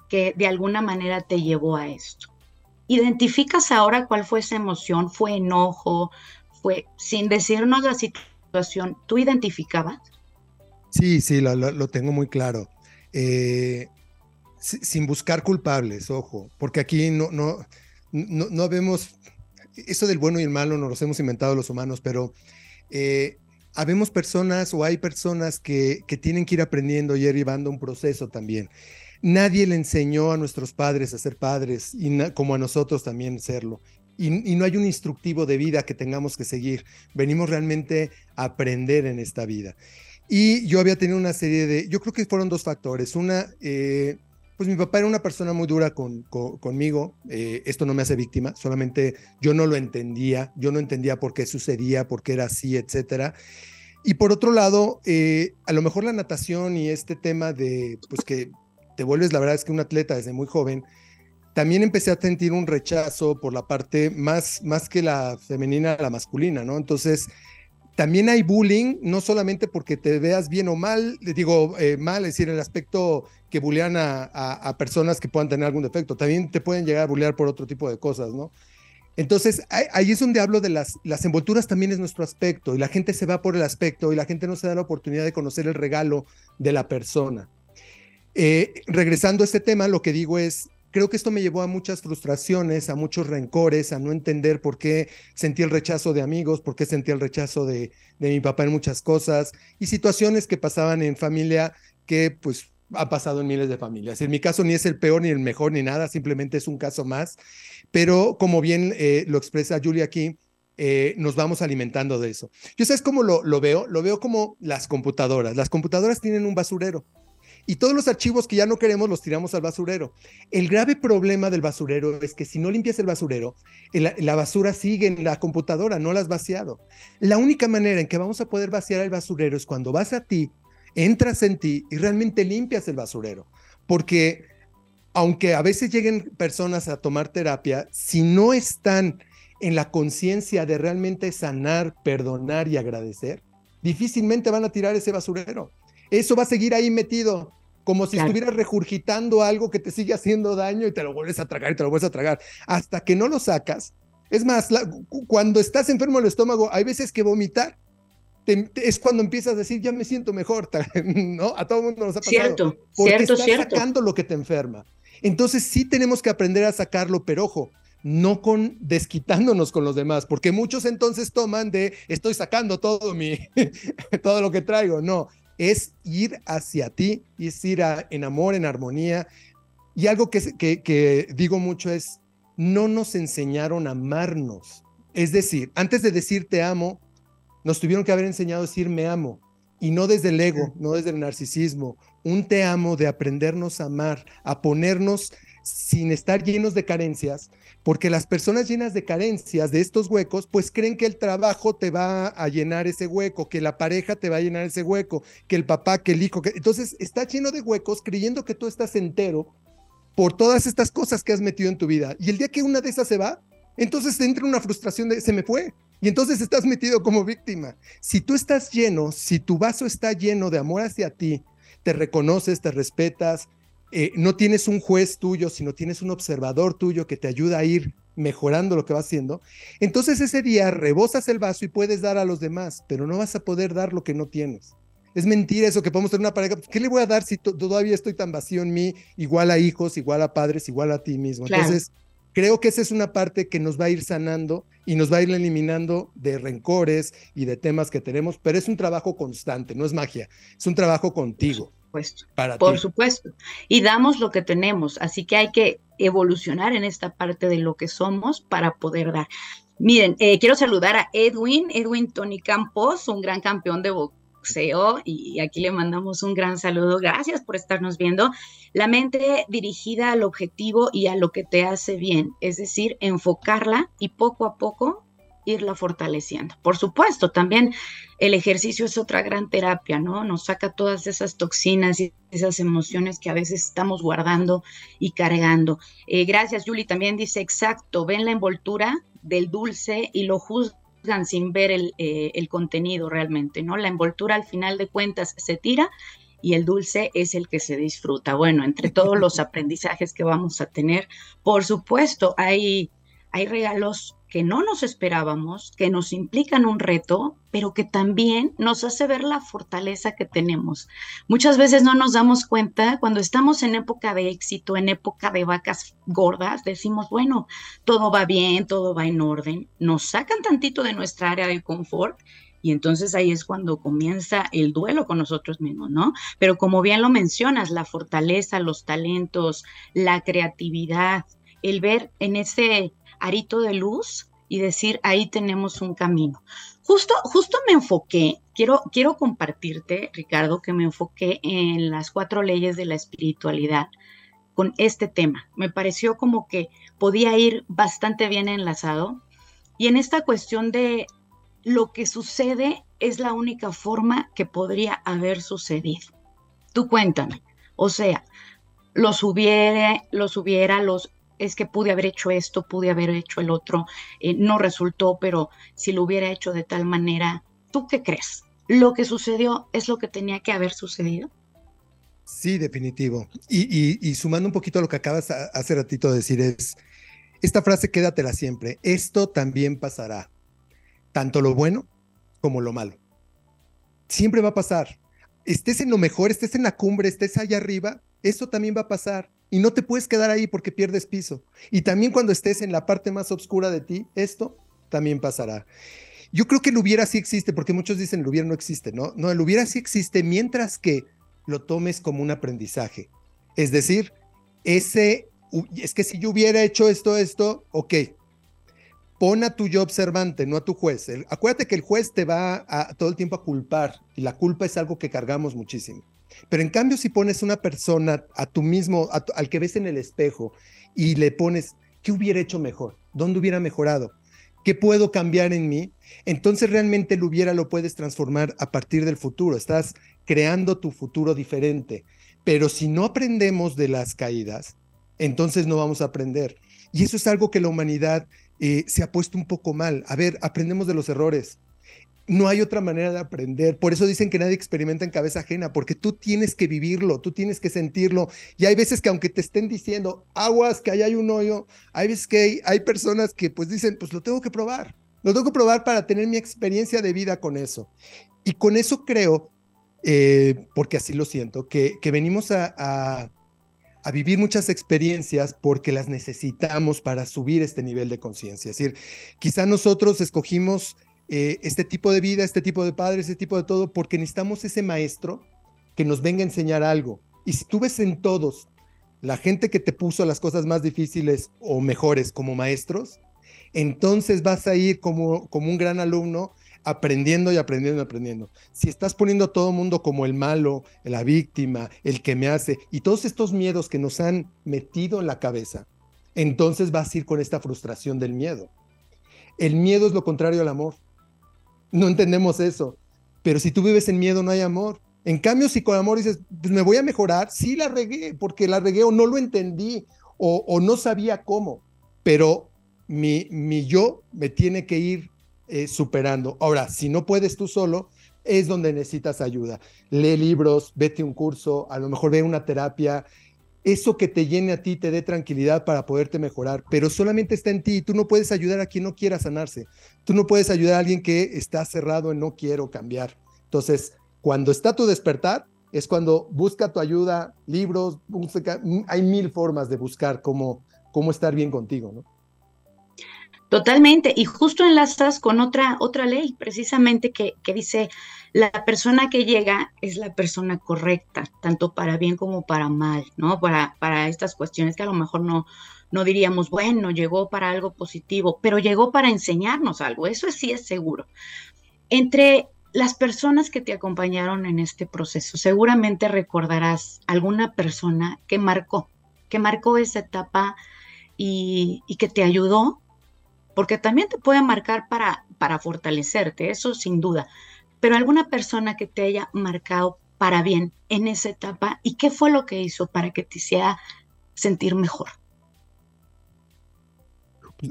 que de alguna manera te llevó a esto. ¿Identificas ahora cuál fue esa emoción? ¿Fue enojo? ¿Fue sin decirnos la situación? ¿Tú identificabas? Sí, sí, lo, tengo muy claro. Eh, sin buscar culpables, ojo, porque aquí no, no, no, vemos, eso del bueno y el malo nos los hemos inventado los humanos, pero eh, habemos personas o hay personas que, que tienen que ir aprendiendo y llevando un proceso también. Nadie le enseñó a nuestros padres a ser padres y como a nosotros también serlo. Y, no hay un instructivo de vida que tengamos que seguir. Venimos realmente a aprender en esta vida. Y yo había tenido una serie de, yo creo que fueron dos factores. Una, eh, pues mi papá era una persona muy dura con, conmigo. Eh, esto no me hace víctima, solamente yo no lo entendía. Yo no entendía por qué sucedía, por qué era así, etcétera. Y por otro lado, eh, a lo mejor la natación y este tema de, pues que te vuelves, la verdad es que un atleta desde muy joven, también empecé a sentir un rechazo por la parte más, más que la femenina, la masculina, ¿no? Entonces, también hay bullying, no solamente porque te veas bien o mal, digo eh, mal, es decir, el aspecto que bullean a, personas que puedan tener algún defecto, también te pueden llegar a bullear por otro tipo de cosas, ¿no? Entonces, ahí, es donde hablo de las, las envolturas también es nuestro aspecto y la gente se va por el aspecto y la gente no se da la oportunidad de conocer el regalo de la persona. Eh, regresando a este tema, lo que digo es, creo que esto me llevó a muchas frustraciones, a muchos rencores, a no entender por qué sentí el rechazo de amigos, por qué sentí el rechazo de, mi papá en muchas cosas y situaciones que pasaban en familia que pues ha pasado en miles de familias. En mi caso ni es el peor ni el mejor ni nada, simplemente es un caso más, pero como bien eh, lo expresa Julia aquí, eh, nos vamos alimentando de eso. Yo sabes cómo lo, lo veo, lo veo como las computadoras. Las computadoras tienen un basurero y todos los archivos que ya no queremos los tiramos al basurero. El grave problema del basurero es que si no limpias el basurero, la, basura sigue en la computadora, no la has vaciado. La única manera en que vamos a poder vaciar el basurero es cuando vas a ti, entras en ti y realmente limpias el basurero. Porque aunque a veces lleguen personas a tomar terapia, si no están en la conciencia de realmente sanar, perdonar y agradecer, difícilmente van a tirar ese basurero. Eso va a seguir ahí metido. como si estuvieras regurgitando algo que te sigue haciendo daño y te lo vuelves a tragar y te lo vuelves a tragar. Hasta que no lo sacas. Es más, cuando estás enfermo del estómago, hay veces que vomitar es cuando empiezas a decir, ya me siento mejor, ¿no? A todo el mundo nos ha pasado. Cierto, porque cierto, estás cierto. sacando lo que te enferma. Entonces sí tenemos que aprender a sacarlo, pero ojo, no con desquitándonos con los demás, porque muchos entonces toman de estoy sacando todo mi todo lo que traigo, no, es ir hacia ti, es ir en amor, en armonía. Y algo que, que, que digo mucho es, no nos enseñaron a amarnos. Es decir, antes de decir te amo, nos tuvieron que haber enseñado a decir me amo. Y no desde el ego, no desde el narcisismo. Un te amo de aprendernos a amar, a ponernos sin estar llenos de carencias, porque las personas llenas de carencias de estos huecos, pues creen que el trabajo te va a llenar ese hueco, que la pareja te va a llenar ese hueco, que el papá, que el hijo, que... entonces está lleno de huecos creyendo que tú estás entero por todas estas cosas que has metido en tu vida. Y el día que una de esas se va, entonces te entra una frustración de se me fue. Y entonces estás metido como víctima. Si tú estás lleno, si tu vaso está lleno de amor hacia ti, te reconoces, te respetas, eh, no tienes un juez tuyo, sino tienes un observador tuyo que te ayuda a ir mejorando lo que vas haciendo, entonces ese día rebosas el vaso y puedes dar a los demás, pero no vas a poder dar lo que no tienes. Es mentira eso que podemos tener una pareja. ¿Qué le voy a dar si todavía estoy tan vacío en mí, igual a hijos, igual a padres, igual a ti mismo? Claro. Entonces, creo que esa es una parte que nos va a ir sanando y nos va a ir eliminando de rencores y de temas que tenemos, pero es un trabajo constante, no es magia, es un trabajo contigo. Por supuesto. Para Por ti. supuesto. Y damos lo que tenemos, así que hay que evolucionar en esta parte de lo que somos para poder dar. Miren, eh, quiero saludar a Edwin, Edwin Tony Campos, un gran campeón de boxeo, y aquí le mandamos un gran saludo. Gracias por estarnos viendo. La mente dirigida al objetivo y a lo que te hace bien, es decir, enfocarla y poco a poco irla fortaleciendo. Por supuesto, también el ejercicio es otra gran terapia, ¿no? Nos saca todas esas toxinas y esas emociones que a veces estamos guardando y cargando. Eh, gracias, Julie. También dice, exacto, ven la envoltura del dulce y lo juzgan sin ver el, eh, el contenido realmente, ¿no? La envoltura al final de cuentas se tira y el dulce es el que se disfruta. Bueno, entre todos los aprendizajes que vamos a tener, por supuesto, hay, hay regalos que no nos esperábamos, que nos implican un reto, pero que también nos hace ver la fortaleza que tenemos. Muchas veces no nos damos cuenta cuando estamos en época de éxito, en época de vacas gordas, decimos, bueno, todo va bien, todo va en orden, nos sacan tantito de nuestra área de confort y entonces ahí es cuando comienza el duelo con nosotros mismos, ¿no? Pero como bien lo mencionas, la fortaleza, los talentos, la creatividad, el ver en ese arito de luz y decir, ahí tenemos un camino. Justo, justo me enfoqué, quiero, quiero compartirte, Ricardo, que me enfoqué en las cuatro leyes de la espiritualidad con este tema. Me pareció como que podía ir bastante bien enlazado. Y en esta cuestión de lo que sucede es la única forma que podría haber sucedido. Tú cuéntame. O sea, los hubiera, los hubiera, los es que pude haber hecho esto, pude haber hecho el otro, eh, no resultó, pero si lo hubiera hecho de tal manera, ¿tú qué crees? ¿Lo que sucedió es lo que tenía que haber sucedido? Sí, definitivo. Y, sumando un poquito a lo que acabas a, hace ratito de decir es, esta frase quédatela siempre, esto también pasará, tanto lo bueno como lo malo. Siempre va a pasar. Estés en lo mejor, estés en la cumbre, estés allá arriba, eso también va a pasar. Y no te puedes quedar ahí porque pierdes piso. Y también cuando estés en la parte más oscura de ti, esto también pasará. Yo creo que el hubiera sí existe, porque muchos dicen el hubiera no existe, ¿no? No, el hubiera sí existe mientras que lo tomes como un aprendizaje. Es decir, ese, es que si yo hubiera hecho esto, esto, ok. Pon a tu yo observante, no a tu juez. El, acuérdate que el juez te va a, todo el tiempo a culpar y la culpa es algo que cargamos muchísimo. Pero en cambio, si pones una persona a tu mismo, al que ves en el espejo y le pones, ¿qué hubiera hecho mejor? ¿Dónde hubiera mejorado? ¿Qué puedo cambiar en mí? Entonces realmente el hubiera lo puedes transformar a partir del futuro. Estás creando tu futuro diferente. Pero si no aprendemos de las caídas, entonces no vamos a aprender. Y eso es algo que la humanidad eh, se ha puesto un poco mal. A ver, aprendemos de los errores. No hay otra manera de aprender. Por eso dicen que nadie experimenta en cabeza ajena, porque tú tienes que vivirlo, tú tienes que sentirlo. Y hay veces que aunque te estén diciendo, aguas, que ahí hay un hoyo, hay veces que hay, personas que pues dicen, pues lo tengo que probar. Lo tengo que probar para tener mi experiencia de vida con eso. Y con eso creo, eh, porque así lo siento, que, que venimos a, a, a, vivir muchas experiencias porque las necesitamos para subir este nivel de conciencia. Es decir, quizá nosotros escogimos eh, este tipo de vida, este tipo de padre, este tipo de todo, porque necesitamos ese maestro que nos venga a enseñar algo. Y si tú ves en todos la gente que te puso las cosas más difíciles o mejores como maestros, entonces vas a ir como, como un gran alumno aprendiendo y aprendiendo y aprendiendo. Si estás poniendo a todo mundo como el malo, la víctima, el que me hace, y todos estos miedos que nos han metido en la cabeza, entonces vas a ir con esta frustración del miedo. El miedo es lo contrario al amor. No entendemos eso. Pero si tú vives en miedo, no hay amor. En cambio, si con amor dices, pues me voy a mejorar, sí la regué, porque la regué o no lo entendí o, no sabía cómo, pero mi, mi yo me tiene que ir eh, superando. Ahora, si no puedes tú solo, es donde necesitas ayuda. Lee libros, vete un curso, a lo mejor ve una terapia, eso que te llene a ti, te dé tranquilidad para poderte mejorar, pero solamente está en ti. Tú no puedes ayudar a quien no quiera sanarse. Tú no puedes ayudar a alguien que está cerrado en no quiero cambiar. Entonces, cuando está tu despertar, es cuando busca tu ayuda, libros, hay mil formas de buscar cómo, cómo estar bien contigo, ¿no? Totalmente, y justo enlazas con otra, otra ley, precisamente que, que, dice, la persona que llega es la persona correcta, tanto para bien como para mal, ¿no? Para, para estas cuestiones que a lo mejor no, no diríamos, bueno, llegó para algo positivo, pero llegó para enseñarnos algo, eso sí es seguro. Entre las personas que te acompañaron en este proceso, seguramente recordarás alguna persona que marcó, que marcó esa etapa y, y que te ayudó porque también te puede marcar para, para fortalecerte, eso sin duda, pero alguna persona que te haya marcado para bien en esa etapa y qué fue lo que hizo para que te hiciera sentir mejor.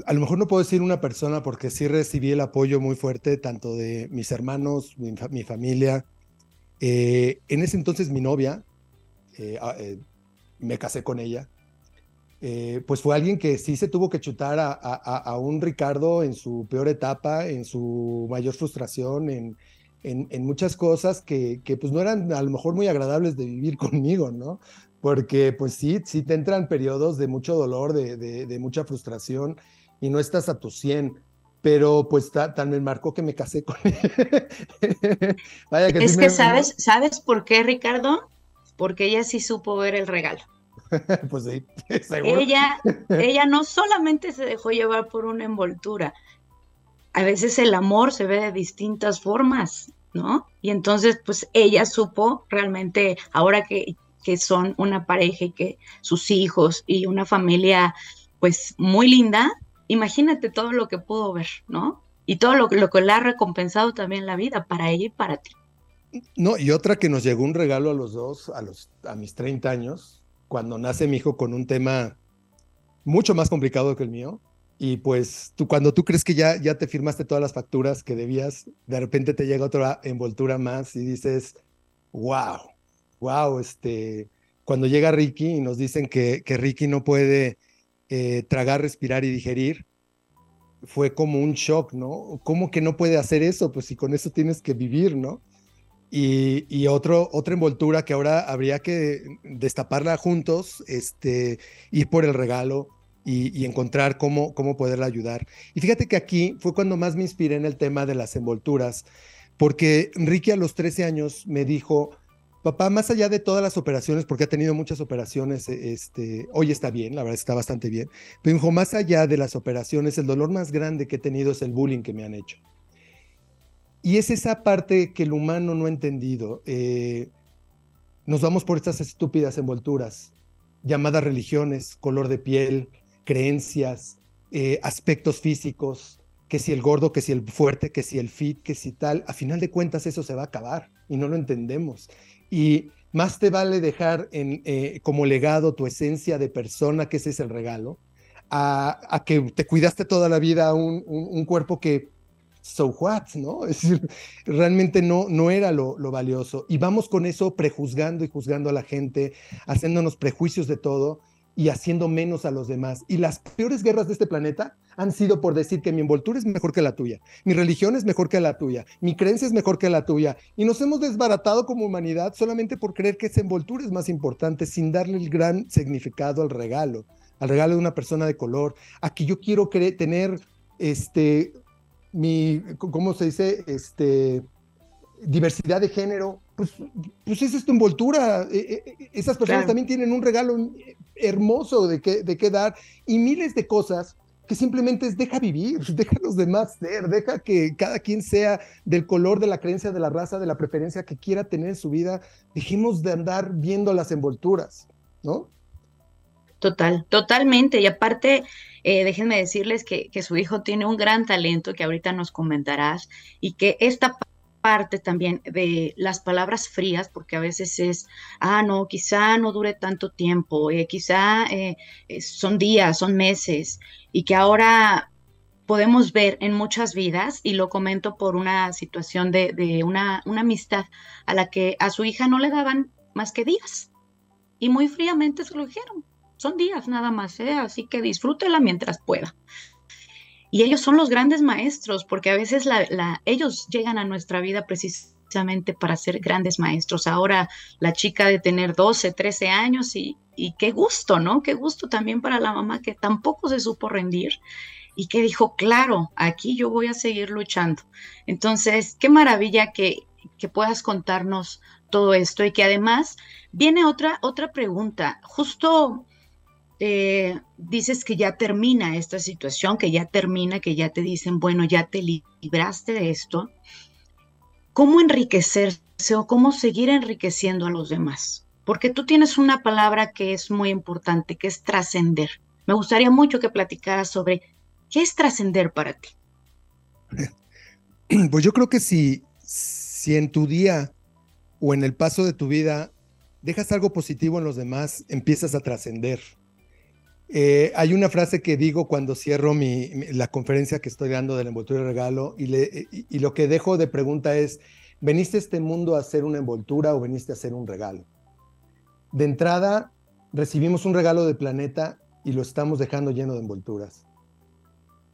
A lo mejor no puedo decir una persona porque sí recibí el apoyo muy fuerte tanto de mis hermanos, mi, mi familia. Eh, en ese entonces mi novia, eh, eh, me casé con ella, eh, pues fue alguien que sí se tuvo que chutar a, a, a, un Ricardo en su peor etapa, en su mayor frustración, en, en, en muchas cosas que, que, pues no eran a lo mejor muy agradables de vivir conmigo, ¿no? Porque pues sí, sí te entran periodos de mucho dolor, de, de, de mucha frustración y no estás a tu 100 pero pues tan me marcó que me casé con él. Vaya que es sí que me... sabes, ¿sabes por qué, Ricardo? Porque ella sí supo ver el regalo. pues sí, seguro. Ella, ella no solamente se dejó llevar por una envoltura, a veces el amor se ve de distintas formas, ¿no? Y entonces, pues ella supo realmente, ahora que, que son una pareja y que sus hijos y una familia, pues muy linda, imagínate todo lo que pudo ver, ¿no? Y todo lo, lo que le ha recompensado también la vida para ella y para ti. No, y otra que nos llegó un regalo a los dos, a, los, a mis 30 años, cuando nace mi hijo con un tema mucho más complicado que el mío. Y pues tú, cuando tú crees que ya, ya te firmaste todas las facturas que debías, de repente te llega otra envoltura más y dices, wow, wow, este, cuando llega Ricky y nos dicen que, que Ricky no puede eh, tragar, respirar y digerir, fue como un shock, ¿no? ¿Cómo que no puede hacer eso? Pues si con eso tienes que vivir, ¿no? Y, y otra envoltura que ahora habría que destaparla juntos, este, ir por el regalo y, encontrar cómo, cómo poderla ayudar. Y fíjate que aquí fue cuando más me inspiré en el tema de las envolturas, porque Ricky a los 13 años me dijo, papá, más allá de todas las operaciones, porque ha tenido muchas operaciones, este, hoy está bien, la verdad está bastante bien, pero dijo, más allá de las operaciones, el dolor más grande que he tenido es el bullying que me han hecho. Y es esa parte que el humano no ha entendido. Eh, nos vamos por estas estúpidas envolturas, llamadas religiones, color de piel, creencias, eh, aspectos físicos, que si el gordo, que si el fuerte, que si el fit, que si tal. A final de cuentas eso se va a acabar y no lo entendemos. Y más te vale dejar eh, como legado tu esencia de persona, que ese es el regalo, a, a que te cuidaste toda la vida un, un, un cuerpo que so what, ¿no? Es decir, realmente no, no era lo, lo valioso. Y vamos con eso prejuzgando y juzgando a la gente, haciéndonos prejuicios de todo y haciendo menos a los demás. Y las peores guerras de este planeta han sido por decir que mi envoltura es mejor que la tuya, mi religión es mejor que la tuya, mi creencia es mejor que la tuya. Y nos hemos desbaratado como humanidad solamente por creer que esa envoltura es más importante sin darle el gran significado al regalo, al regalo de una persona de color, a que yo quiero tener este mi, ¿cómo se dice? Este, diversidad de género, pues, pues esa es tu envoltura. E, e, e, esas personas también tienen un regalo hermoso de qué, de qué dar y miles de cosas que simplemente es deja vivir, deja a los demás ser, deja que cada quien sea del color, de la creencia, de la raza, de la preferencia que quiera tener en su vida. Dejemos de andar viendo las envolturas, ¿no? Total, totalmente. Y aparte, eh, déjenme decirles que, su hijo tiene un gran talento que ahorita nos comentarás y que esta parte también de las palabras frías, porque a veces es, ah, no, quizá no dure tanto tiempo, eh, quizá eh, son días, son meses, y que ahora podemos ver en muchas vidas, y lo comento por una situación de, de una, una amistad a la que a su hija no le daban más que días, y muy fríamente se lo dijeron, son días nada más, ¿eh? así que disfrútela mientras pueda. Y ellos son los grandes maestros, porque a veces ellos llegan a nuestra vida precisamente para ser grandes maestros. Ahora la chica de tener 12, 13 años y, y qué gusto, ¿no? Qué gusto también para la mamá que tampoco se supo rendir y que dijo, claro, aquí yo voy a seguir luchando. Entonces, qué maravilla que, que puedas contarnos todo esto y que además viene otra, otra pregunta. Justo eh, dices que ya termina esta situación, que ya termina, que ya te dicen, bueno, ya te libraste de esto, ¿cómo enriquecerse o cómo seguir enriqueciendo a los demás? Porque tú tienes una palabra que es muy importante, que es trascender. Me gustaría mucho que platicaras sobre qué es trascender para ti. Pues yo creo que si, si en tu día o en el paso de tu vida dejas algo positivo en los demás, empiezas a trascender. Eh, hay una frase que digo cuando cierro la conferencia que estoy dando del envoltura de regalo y, le, y, lo que dejo de pregunta es, ¿veniste a este mundo a hacer una envoltura o veniste a hacer un regalo? De entrada, recibimos un regalo del planeta y lo estamos dejando lleno de envolturas.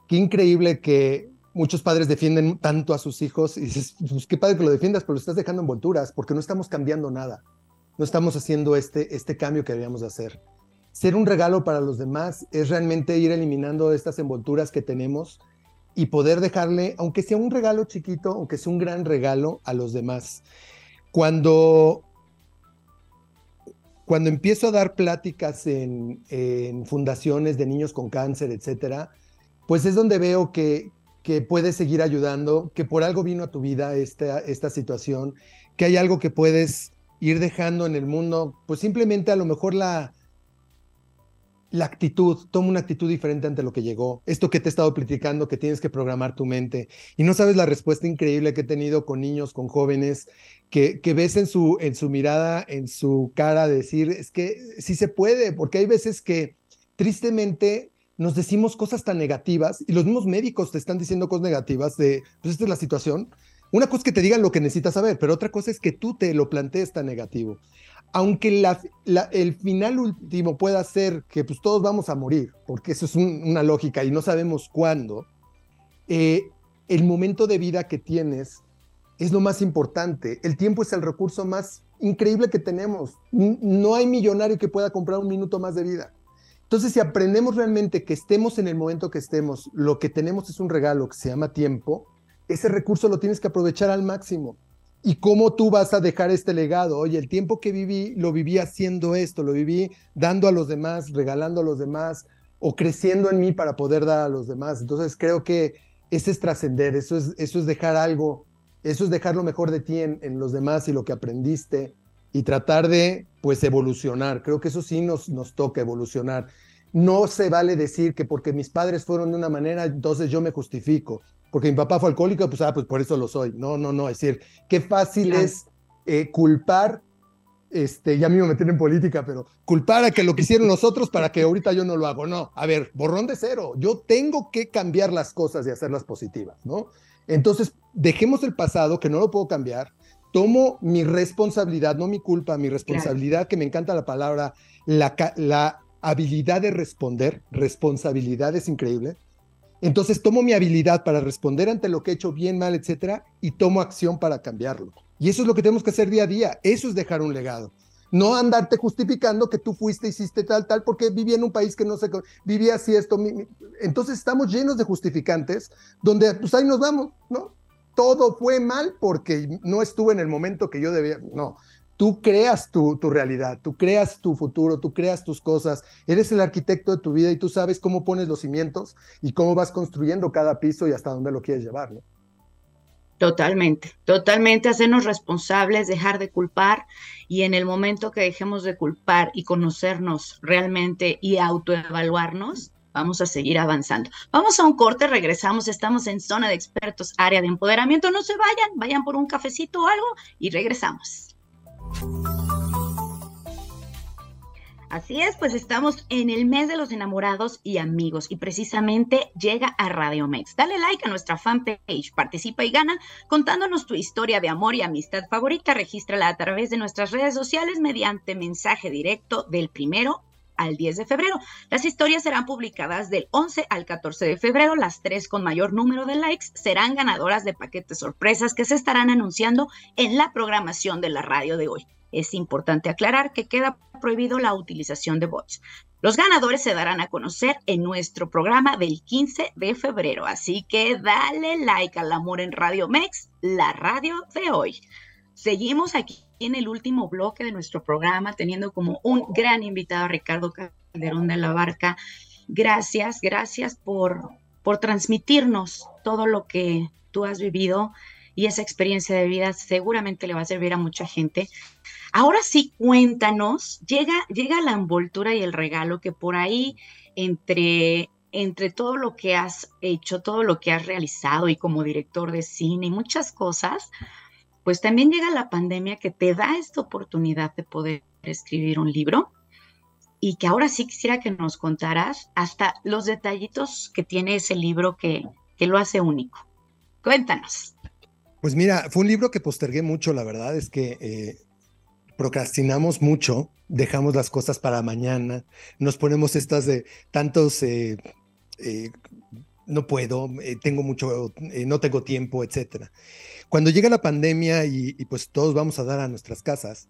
Qué increíble que muchos padres defienden tanto a sus hijos y dices, pues qué padre que lo defiendas, pero lo estás dejando envolturas porque no estamos cambiando nada. No estamos haciendo este, este cambio que deberíamos de hacer ser un regalo para los demás es realmente ir eliminando estas envolturas que tenemos y poder dejarle, aunque sea un regalo chiquito, aunque sea un gran regalo a los demás. Cuando, cuando empiezo a dar pláticas en, fundaciones de niños con cáncer, etcétera, pues es donde veo que, que puedes seguir ayudando, que por algo vino a tu vida esta, esta situación, que hay algo que puedes ir dejando en el mundo, pues simplemente a lo mejor la, la actitud, toma una actitud diferente ante lo que llegó. Esto que te he estado platicando, que tienes que programar tu mente. Y no sabes la respuesta increíble que he tenido con niños, con jóvenes, que, ves en su, en su mirada, en su cara, decir, es que sí se puede, porque hay veces que tristemente nos decimos cosas tan negativas y los mismos médicos te están diciendo cosas negativas de, pues esta es la situación. Una cosa es que te digan lo que necesitas saber, pero otra cosa es que tú te lo plantees tan negativo aunque el final último pueda ser que pues, todos vamos a morir, porque eso es una lógica y no sabemos cuándo, eh, el momento de vida que tienes es lo más importante. El tiempo es el recurso más increíble que tenemos. No hay millonario que pueda comprar un minuto más de vida. Entonces, si aprendemos realmente que estemos en el momento que estemos, lo que tenemos es un regalo que se llama tiempo, ese recurso lo tienes que aprovechar al máximo y cómo tú vas a dejar este legado. Oye, el tiempo que viví, lo viví haciendo esto, lo viví dando a los demás, regalando a los demás o creciendo en mí para poder dar a los demás. Entonces creo que ese es trascender, eso es, eso es dejar algo, eso es dejar lo mejor de ti en, en, los demás y lo que aprendiste y tratar de, pues, evolucionar. Creo que eso sí nos, nos toca evolucionar. No se vale decir que porque mis padres fueron de una manera, entonces yo me justifico porque mi papá fue alcohólico, pues, ah, pues por eso lo soy. No, no, no, es decir, qué fácil es eh, culpar, este, ya mismo me meter en política, pero culpar a que lo quisieron los otros para que ahorita yo no lo hago. No, a ver, borrón de cero. Yo tengo que cambiar las cosas y hacerlas positivas, ¿no? Entonces, dejemos el pasado, que no lo puedo cambiar, tomo mi responsabilidad, no mi culpa, mi responsabilidad, que me encanta la palabra, la, la habilidad de responder, responsabilidad es increíble. Entonces tomo mi habilidad para responder ante lo que he hecho bien, mal, etcétera, y tomo acción para cambiarlo. Y eso es lo que tenemos que hacer día a día. Eso es dejar un legado. No andarte justificando que tú fuiste, hiciste tal, tal, porque vivía en un país que no sé, vivía así esto. Entonces estamos llenos de justificantes donde pues ahí nos vamos, ¿no? Todo fue mal porque no estuve en el momento que yo debía. No, Tú creas tu, realidad, tú creas tu futuro, tú creas tus cosas, eres el arquitecto de tu vida y tú sabes cómo pones los cimientos y cómo vas construyendo cada piso y hasta dónde lo quieres llevar. ¿no? Totalmente, totalmente hacernos responsables, dejar de culpar y en el momento que dejemos de culpar y conocernos realmente y autoevaluarnos, vamos a seguir avanzando. Vamos a un corte, regresamos, estamos en zona de expertos, área de empoderamiento, no se vayan, vayan por un cafecito o algo y regresamos. Así es, pues estamos en el mes de los enamorados y amigos y precisamente llega a Radio Mex. Dale like a nuestra fanpage, participa y gana contándonos tu historia de amor y amistad favorita. Regístrala a través de nuestras redes sociales mediante mensaje directo del primero al 10 de febrero. Las historias serán publicadas del 11 al 14 de febrero. Las tres con mayor número de likes serán ganadoras de paquetes sorpresas que se estarán anunciando en la programación de la radio de hoy. Es importante aclarar que queda prohibido la utilización de bots. Los ganadores se darán a conocer en nuestro programa del 15 de febrero, así que dale like al amor en Radio Mex, la radio de hoy. Seguimos aquí en el último bloque de nuestro programa, teniendo como un gran invitado a Ricardo Calderón de la Barca. Gracias, gracias por, por transmitirnos todo lo que tú has vivido y esa experiencia de vida seguramente le va a servir a mucha gente. Ahora sí, cuéntanos, llega, llega la envoltura y el regalo que por ahí entre entre todo lo que has hecho, todo lo que has realizado y como director de cine y muchas cosas, pues también llega la pandemia que te da esta oportunidad de poder escribir un libro y que ahora sí quisiera que nos contaras hasta los detallitos que tiene ese libro que, que lo hace único. Cuéntanos. Pues mira, fue un libro que postergué mucho, la verdad es que eh, procrastinamos mucho, dejamos las cosas para mañana, nos ponemos estas de tantos, eh, eh, no puedo, tengo mucho, no tengo tiempo, etcétera. Cuando llega la pandemia y, pues todos vamos a dar a nuestras casas,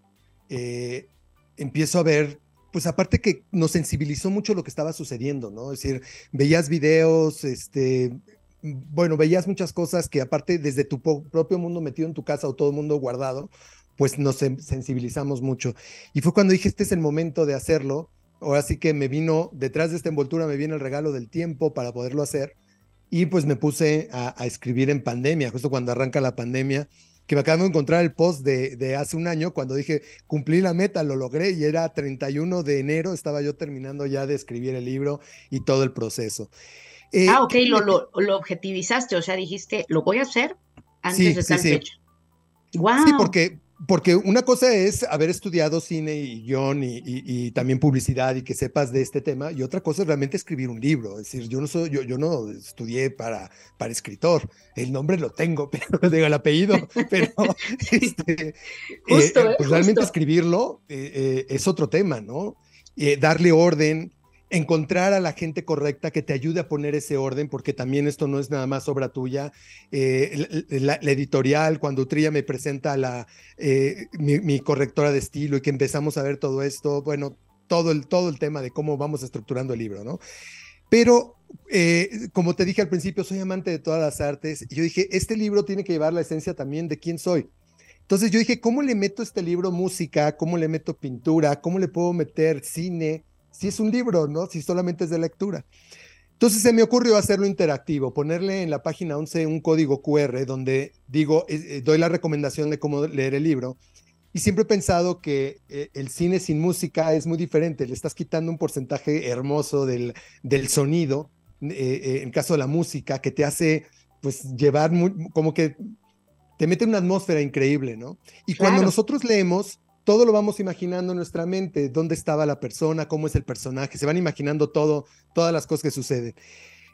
eh, empiezo a ver, pues aparte que nos sensibilizó mucho lo que estaba sucediendo, ¿no? Es decir, veías videos, este, bueno, veías muchas cosas que aparte desde tu propio mundo metido en tu casa o todo el mundo guardado, pues nos sensibilizamos mucho. Y fue cuando dije, este es el momento de hacerlo. Ahora sí que me vino, detrás de esta envoltura me viene el regalo del tiempo para poderlo hacer. Y pues me puse a, escribir en pandemia, justo cuando arranca la pandemia, que me acabo de encontrar el post de, de, hace un año cuando dije, cumplí la meta, lo logré y era 31 de enero, estaba yo terminando ya de escribir el libro y todo el proceso. Eh, ah, ok, lo, lo, lo, objetivizaste, o sea, dijiste, lo voy a hacer antes de tal sí, fecha. Wow. Sí, porque porque una cosa es haber estudiado cine y guion y, también publicidad y que sepas de este tema, y otra cosa es realmente escribir un libro. Es decir, yo no soy, yo, yo no estudié para, para escritor. El nombre lo tengo, pero no tengo el apellido. Pero este, eh, eh, pues realmente escribirlo eh, es otro tema, ¿no? darle orden, encontrar a la gente correcta que te ayude a poner ese orden, porque también esto no es nada más obra tuya. Eh, la, editorial, cuando Trilla me presenta a la, eh, mi, correctora de estilo y que empezamos a ver todo esto, bueno, todo el, todo el tema de cómo vamos estructurando el libro, ¿no? Pero, eh, como te dije al principio, soy amante de todas las artes yo dije, este libro tiene que llevar la esencia también de quién soy. Entonces yo dije, ¿cómo le meto este libro música? ¿Cómo le meto pintura? ¿Cómo le puedo meter cine? Si es un libro, ¿no? Si solamente es de lectura. Entonces se me ocurrió hacerlo interactivo, ponerle en la página 11 un código QR donde digo, eh, eh, doy la recomendación de cómo leer el libro. Y siempre he pensado que eh, el cine sin música es muy diferente, le estás quitando un porcentaje hermoso del, del sonido, en caso de la música, que te hace pues llevar como que te mete una atmósfera increíble, ¿no? Y cuando nosotros leemos, todo lo vamos imaginando en nuestra mente, dónde estaba la persona, cómo es el personaje, se van imaginando todo, todas las cosas que suceden.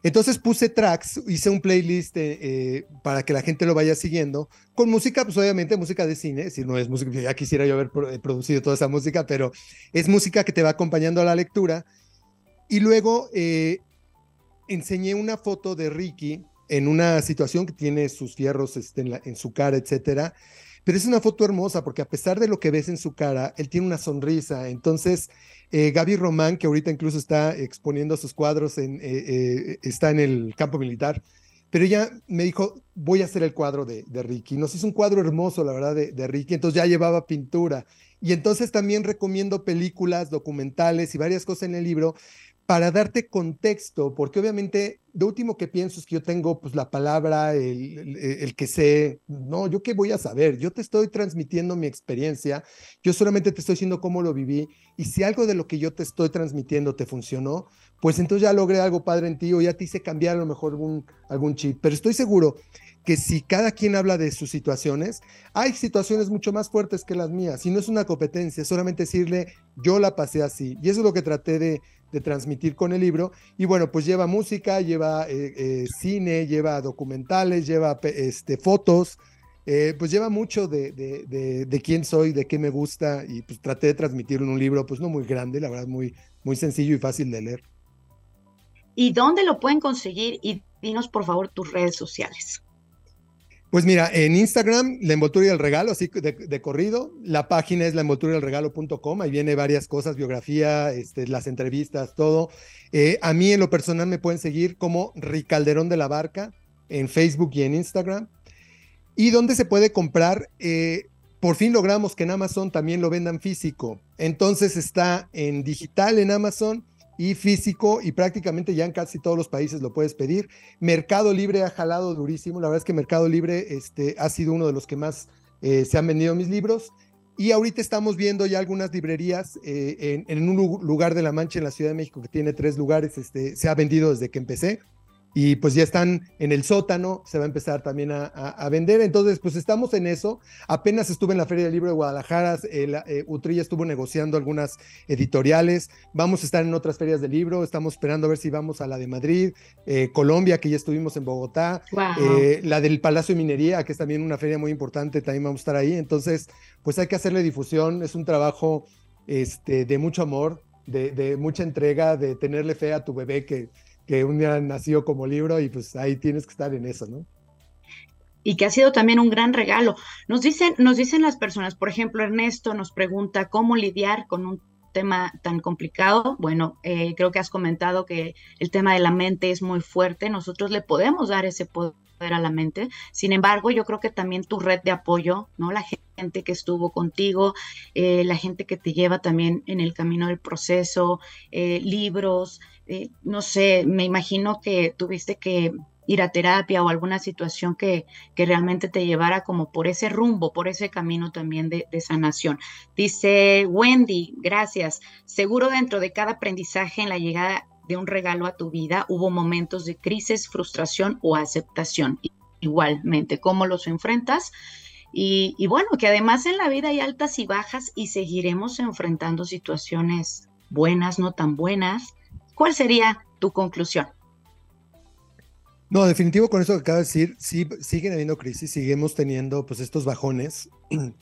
Entonces puse tracks, hice un playlist eh, eh, para que la gente lo vaya siguiendo, con música, pues obviamente música de cine, si no es música, ya quisiera yo haber eh, producido toda esa música, pero es música que te va acompañando a la lectura. Y luego enseñé una foto de Ricky en una situación que tiene sus fierros este, en, en su cara, etcétera, pero es una foto hermosa porque a pesar de lo que ves en su cara, él tiene una sonrisa. Entonces, eh, Gaby Román, que ahorita incluso está exponiendo sus cuadros, eh, eh, está en el campo militar, pero ella me dijo, voy a hacer el cuadro de, de Ricky. Nos hizo un cuadro hermoso, la verdad, de, de, Ricky, entonces ya llevaba pintura. Y entonces también recomiendo películas, documentales y varias cosas en el libro para darte contexto, porque obviamente lo último que pienso es que yo tengo pues la palabra, el, el, que sé, no, yo qué voy a saber, yo te estoy transmitiendo mi experiencia, yo solamente te estoy diciendo cómo lo viví. Y si algo de lo que yo te estoy transmitiendo te funcionó, pues entonces ya logré algo padre en ti o ya te hice cambiar a lo mejor algún, algún chip, pero estoy seguro que si cada quien habla de sus situaciones, hay situaciones mucho más fuertes que las mías y no es una competencia, es solamente decirle, yo la pasé así y eso es lo que traté de transmitir con el libro. Y bueno, pues lleva música, lleva eh, eh, cine, lleva documentales, lleva este, fotos, eh, pues lleva mucho de, de, de, quién soy, de qué me gusta y pues traté de transmitirlo en un libro, pues no muy grande, la verdad, muy, muy sencillo y fácil de leer. ¿Y dónde lo pueden conseguir? Y dinos por favor tus redes sociales. Pues mira, en Instagram, la envoltura y el regalo, así de, corrido. La página es la envoltura regalo.com. Ahí viene varias cosas, biografía, este, las entrevistas, todo. Eh, a mí en lo personal me pueden seguir como Ricalderón de la Barca en Facebook y en Instagram. Y donde se puede comprar, eh, por fin logramos que en Amazon también lo vendan físico. Entonces está en digital en Amazon y físico y prácticamente ya en casi todos los países lo puedes pedir. Mercado Libre ha jalado durísimo, la verdad es que Mercado Libre este, ha sido uno de los que más eh, se han vendido mis libros. Y ahorita estamos viendo ya algunas librerías eh, en, en, un lugar de La Mancha en la Ciudad de México que tiene tres lugares, este, se ha vendido desde que empecé y pues ya están en el sótano, se va a empezar también a, vender. Entonces, pues estamos en eso. Apenas estuve en la Feria del Libro de Guadalajara, el, eh, Utrilla estuvo negociando algunas editoriales, vamos a estar en otras ferias del libro, estamos esperando a ver si vamos a la de Madrid, eh, Colombia, que ya estuvimos en Bogotá, eh, la del Palacio de Minería, que es también una feria muy importante, también vamos a estar ahí. Entonces, pues hay que hacerle difusión, es un trabajo este, de mucho amor, de, de mucha entrega, de tenerle fe a tu bebé que que un día nació como libro y pues ahí tienes que estar en eso, ¿no? Y que ha sido también un gran regalo. Nos dicen, nos dicen las personas, por ejemplo, Ernesto nos pregunta cómo lidiar con un tema tan complicado. Bueno, eh, creo que has comentado que el tema de la mente es muy fuerte. Nosotros le podemos dar ese poder a la mente. Sin embargo, yo creo que también tu red de apoyo, ¿no? La gente que estuvo contigo, eh, la gente que te lleva también en el camino del proceso, eh, libros, eh, no sé, me imagino que tuviste que ir a terapia o alguna situación que, que, realmente te llevara como por ese rumbo, por ese camino también de, sanación. Dice Wendy, gracias. Seguro dentro de cada aprendizaje en la llegada de un regalo a tu vida hubo momentos de crisis, frustración o aceptación. Igualmente, ¿cómo los enfrentas? Y, y bueno, que además en la vida hay altas y bajas y seguiremos enfrentando situaciones buenas, no tan buenas ¿Cuál sería tu conclusión? No, definitivo con eso que acabo de decir, sí, siguen habiendo crisis, seguimos teniendo pues estos bajones.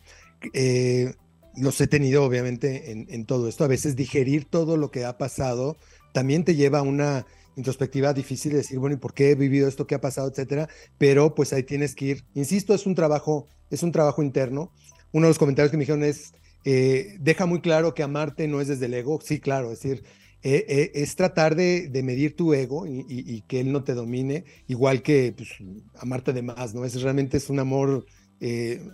Eh, los he tenido obviamente en, en, todo esto. A veces digerir todo lo que ha pasado también te lleva a una introspectiva difícil de decir, bueno, ¿y por qué he vivido esto? ¿Qué ha pasado? Etcétera. Pero pues ahí tienes que ir. Insisto, es un trabajo, es un trabajo interno. Uno de los comentarios que me dijeron es, eh, deja muy claro que amarte no es desde el ego. Sí, claro, es decir, eh, eh, es tratar de, medir tu ego y, que él no te domine, igual que pues, amarte de más, ¿no? Es realmente es un amor eh,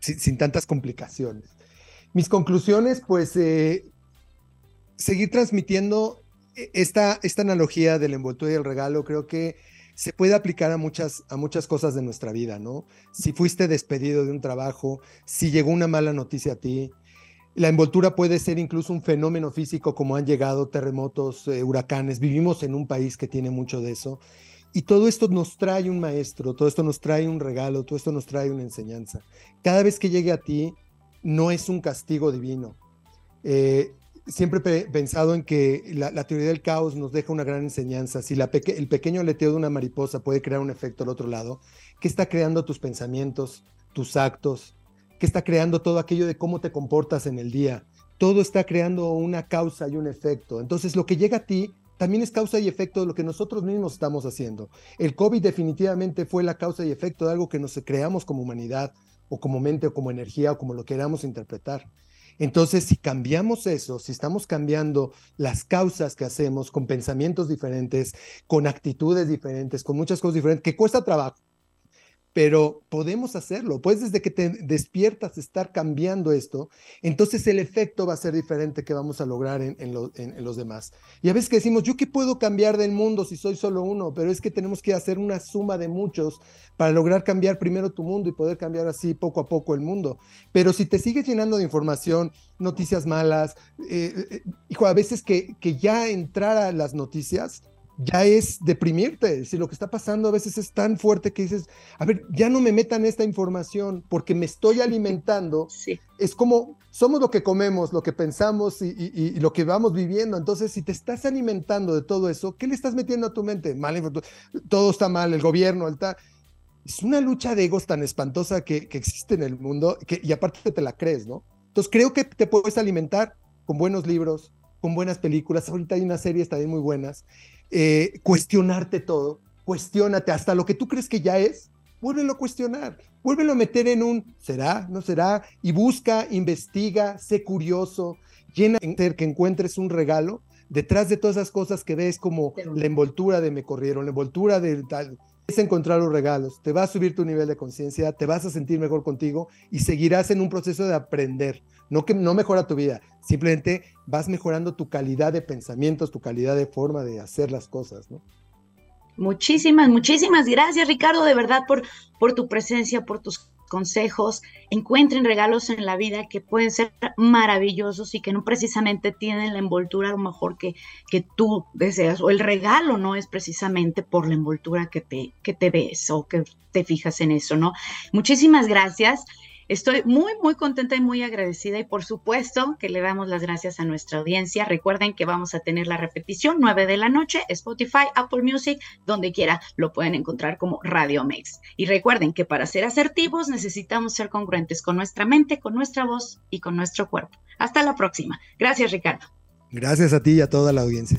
sin, tantas complicaciones. Mis conclusiones, pues, seguir transmitiendo esta, esta analogía del envoltorio y el regalo, creo que se puede aplicar a muchas, a muchas cosas de nuestra vida, ¿no? Si fuiste despedido de un trabajo, si llegó una mala noticia a ti, la envoltura puede ser incluso un fenómeno físico como han llegado terremotos, eh, huracanes. Vivimos en un país que tiene mucho de eso. Y todo esto nos trae un maestro, todo esto nos trae un regalo, todo esto nos trae una enseñanza. Cada vez que llegue a ti, no es un castigo divino. Eh, siempre he pensado en que la, teoría del caos nos deja una gran enseñanza. Si el pequeño leteo de una mariposa puede crear un efecto al otro lado, ¿qué está creando tus pensamientos, tus actos? ¿Qué está creando todo aquello de cómo te comportas en el día? Todo está creando una causa y un efecto. Entonces, lo que llega a ti también es causa y efecto de lo que nosotros mismos estamos haciendo. El COVID definitivamente fue la causa y efecto de algo que nos creamos como humanidad, o como mente, o como energía, o como lo queramos interpretar. Entonces, si cambiamos eso, si estamos cambiando las causas que hacemos con pensamientos diferentes, con actitudes diferentes, con muchas cosas diferentes, que cuesta trabajo, pero podemos hacerlo. Pues desde que te despiertas estar cambiando esto, entonces el efecto va a ser diferente que vamos a lograr en, los demás. Y a veces que decimos, ¿yo qué puedo cambiar del mundo si soy solo uno? Pero es que tenemos que hacer una suma de muchos para lograr cambiar primero tu mundo y poder cambiar así poco a poco el mundo. Pero si te sigues llenando de información, noticias malas, eh, eh, hijo, a veces que, que ya entrar a las noticias ya es deprimirte. Si lo que está pasando a veces es tan fuerte que dices, a ver, ya no me metan esta información porque me estoy alimentando. Sí. Es como somos lo que comemos, lo que pensamos y, lo que vamos viviendo. Entonces, si te estás alimentando de todo eso, ¿qué le estás metiendo a tu mente? Mal, todo está mal, el gobierno, el tal. Es una lucha de egos tan espantosa que, existe en el mundo que, y aparte te la crees, ¿no? Entonces, creo que te puedes alimentar con buenos libros, con buenas películas. Ahorita hay unas series también muy buenas eh, cuestionarte todo, cuestionate hasta lo que tú crees que ya es, vuélvelo a cuestionar, vuélvelo a meter en un será, no será, y busca, investiga, sé curioso, llena ser que encuentres un regalo. Detrás de todas esas cosas que ves como la envoltura de me corrieron, la envoltura de tal, es encontrar los regalos, te va a subir tu nivel de conciencia, te vas a sentir mejor contigo y seguirás en un proceso de aprender. No que no mejora tu vida, simplemente vas mejorando tu calidad de pensamientos, tu calidad de forma de hacer las cosas, ¿no? Muchísimas, muchísimas gracias, Ricardo, de verdad, por, por tu presencia, por tus consejos, encuentren regalos en la vida que pueden ser maravillosos y que no precisamente tienen la envoltura a lo mejor que, que tú deseas, o el regalo no es precisamente por la envoltura que te, que te ves o que te fijas en eso, ¿no? Muchísimas gracias. Estoy muy, muy contenta y muy agradecida y por supuesto que le damos las gracias a nuestra audiencia. Recuerden que vamos a tener la repetición 9 de la noche, Spotify, Apple Music, donde quiera lo pueden encontrar como Radio Mix. Y recuerden que para ser asertivos necesitamos ser congruentes con nuestra mente, con nuestra voz y con nuestro cuerpo. Hasta la próxima. Gracias, Ricardo. Gracias a ti y a toda la audiencia.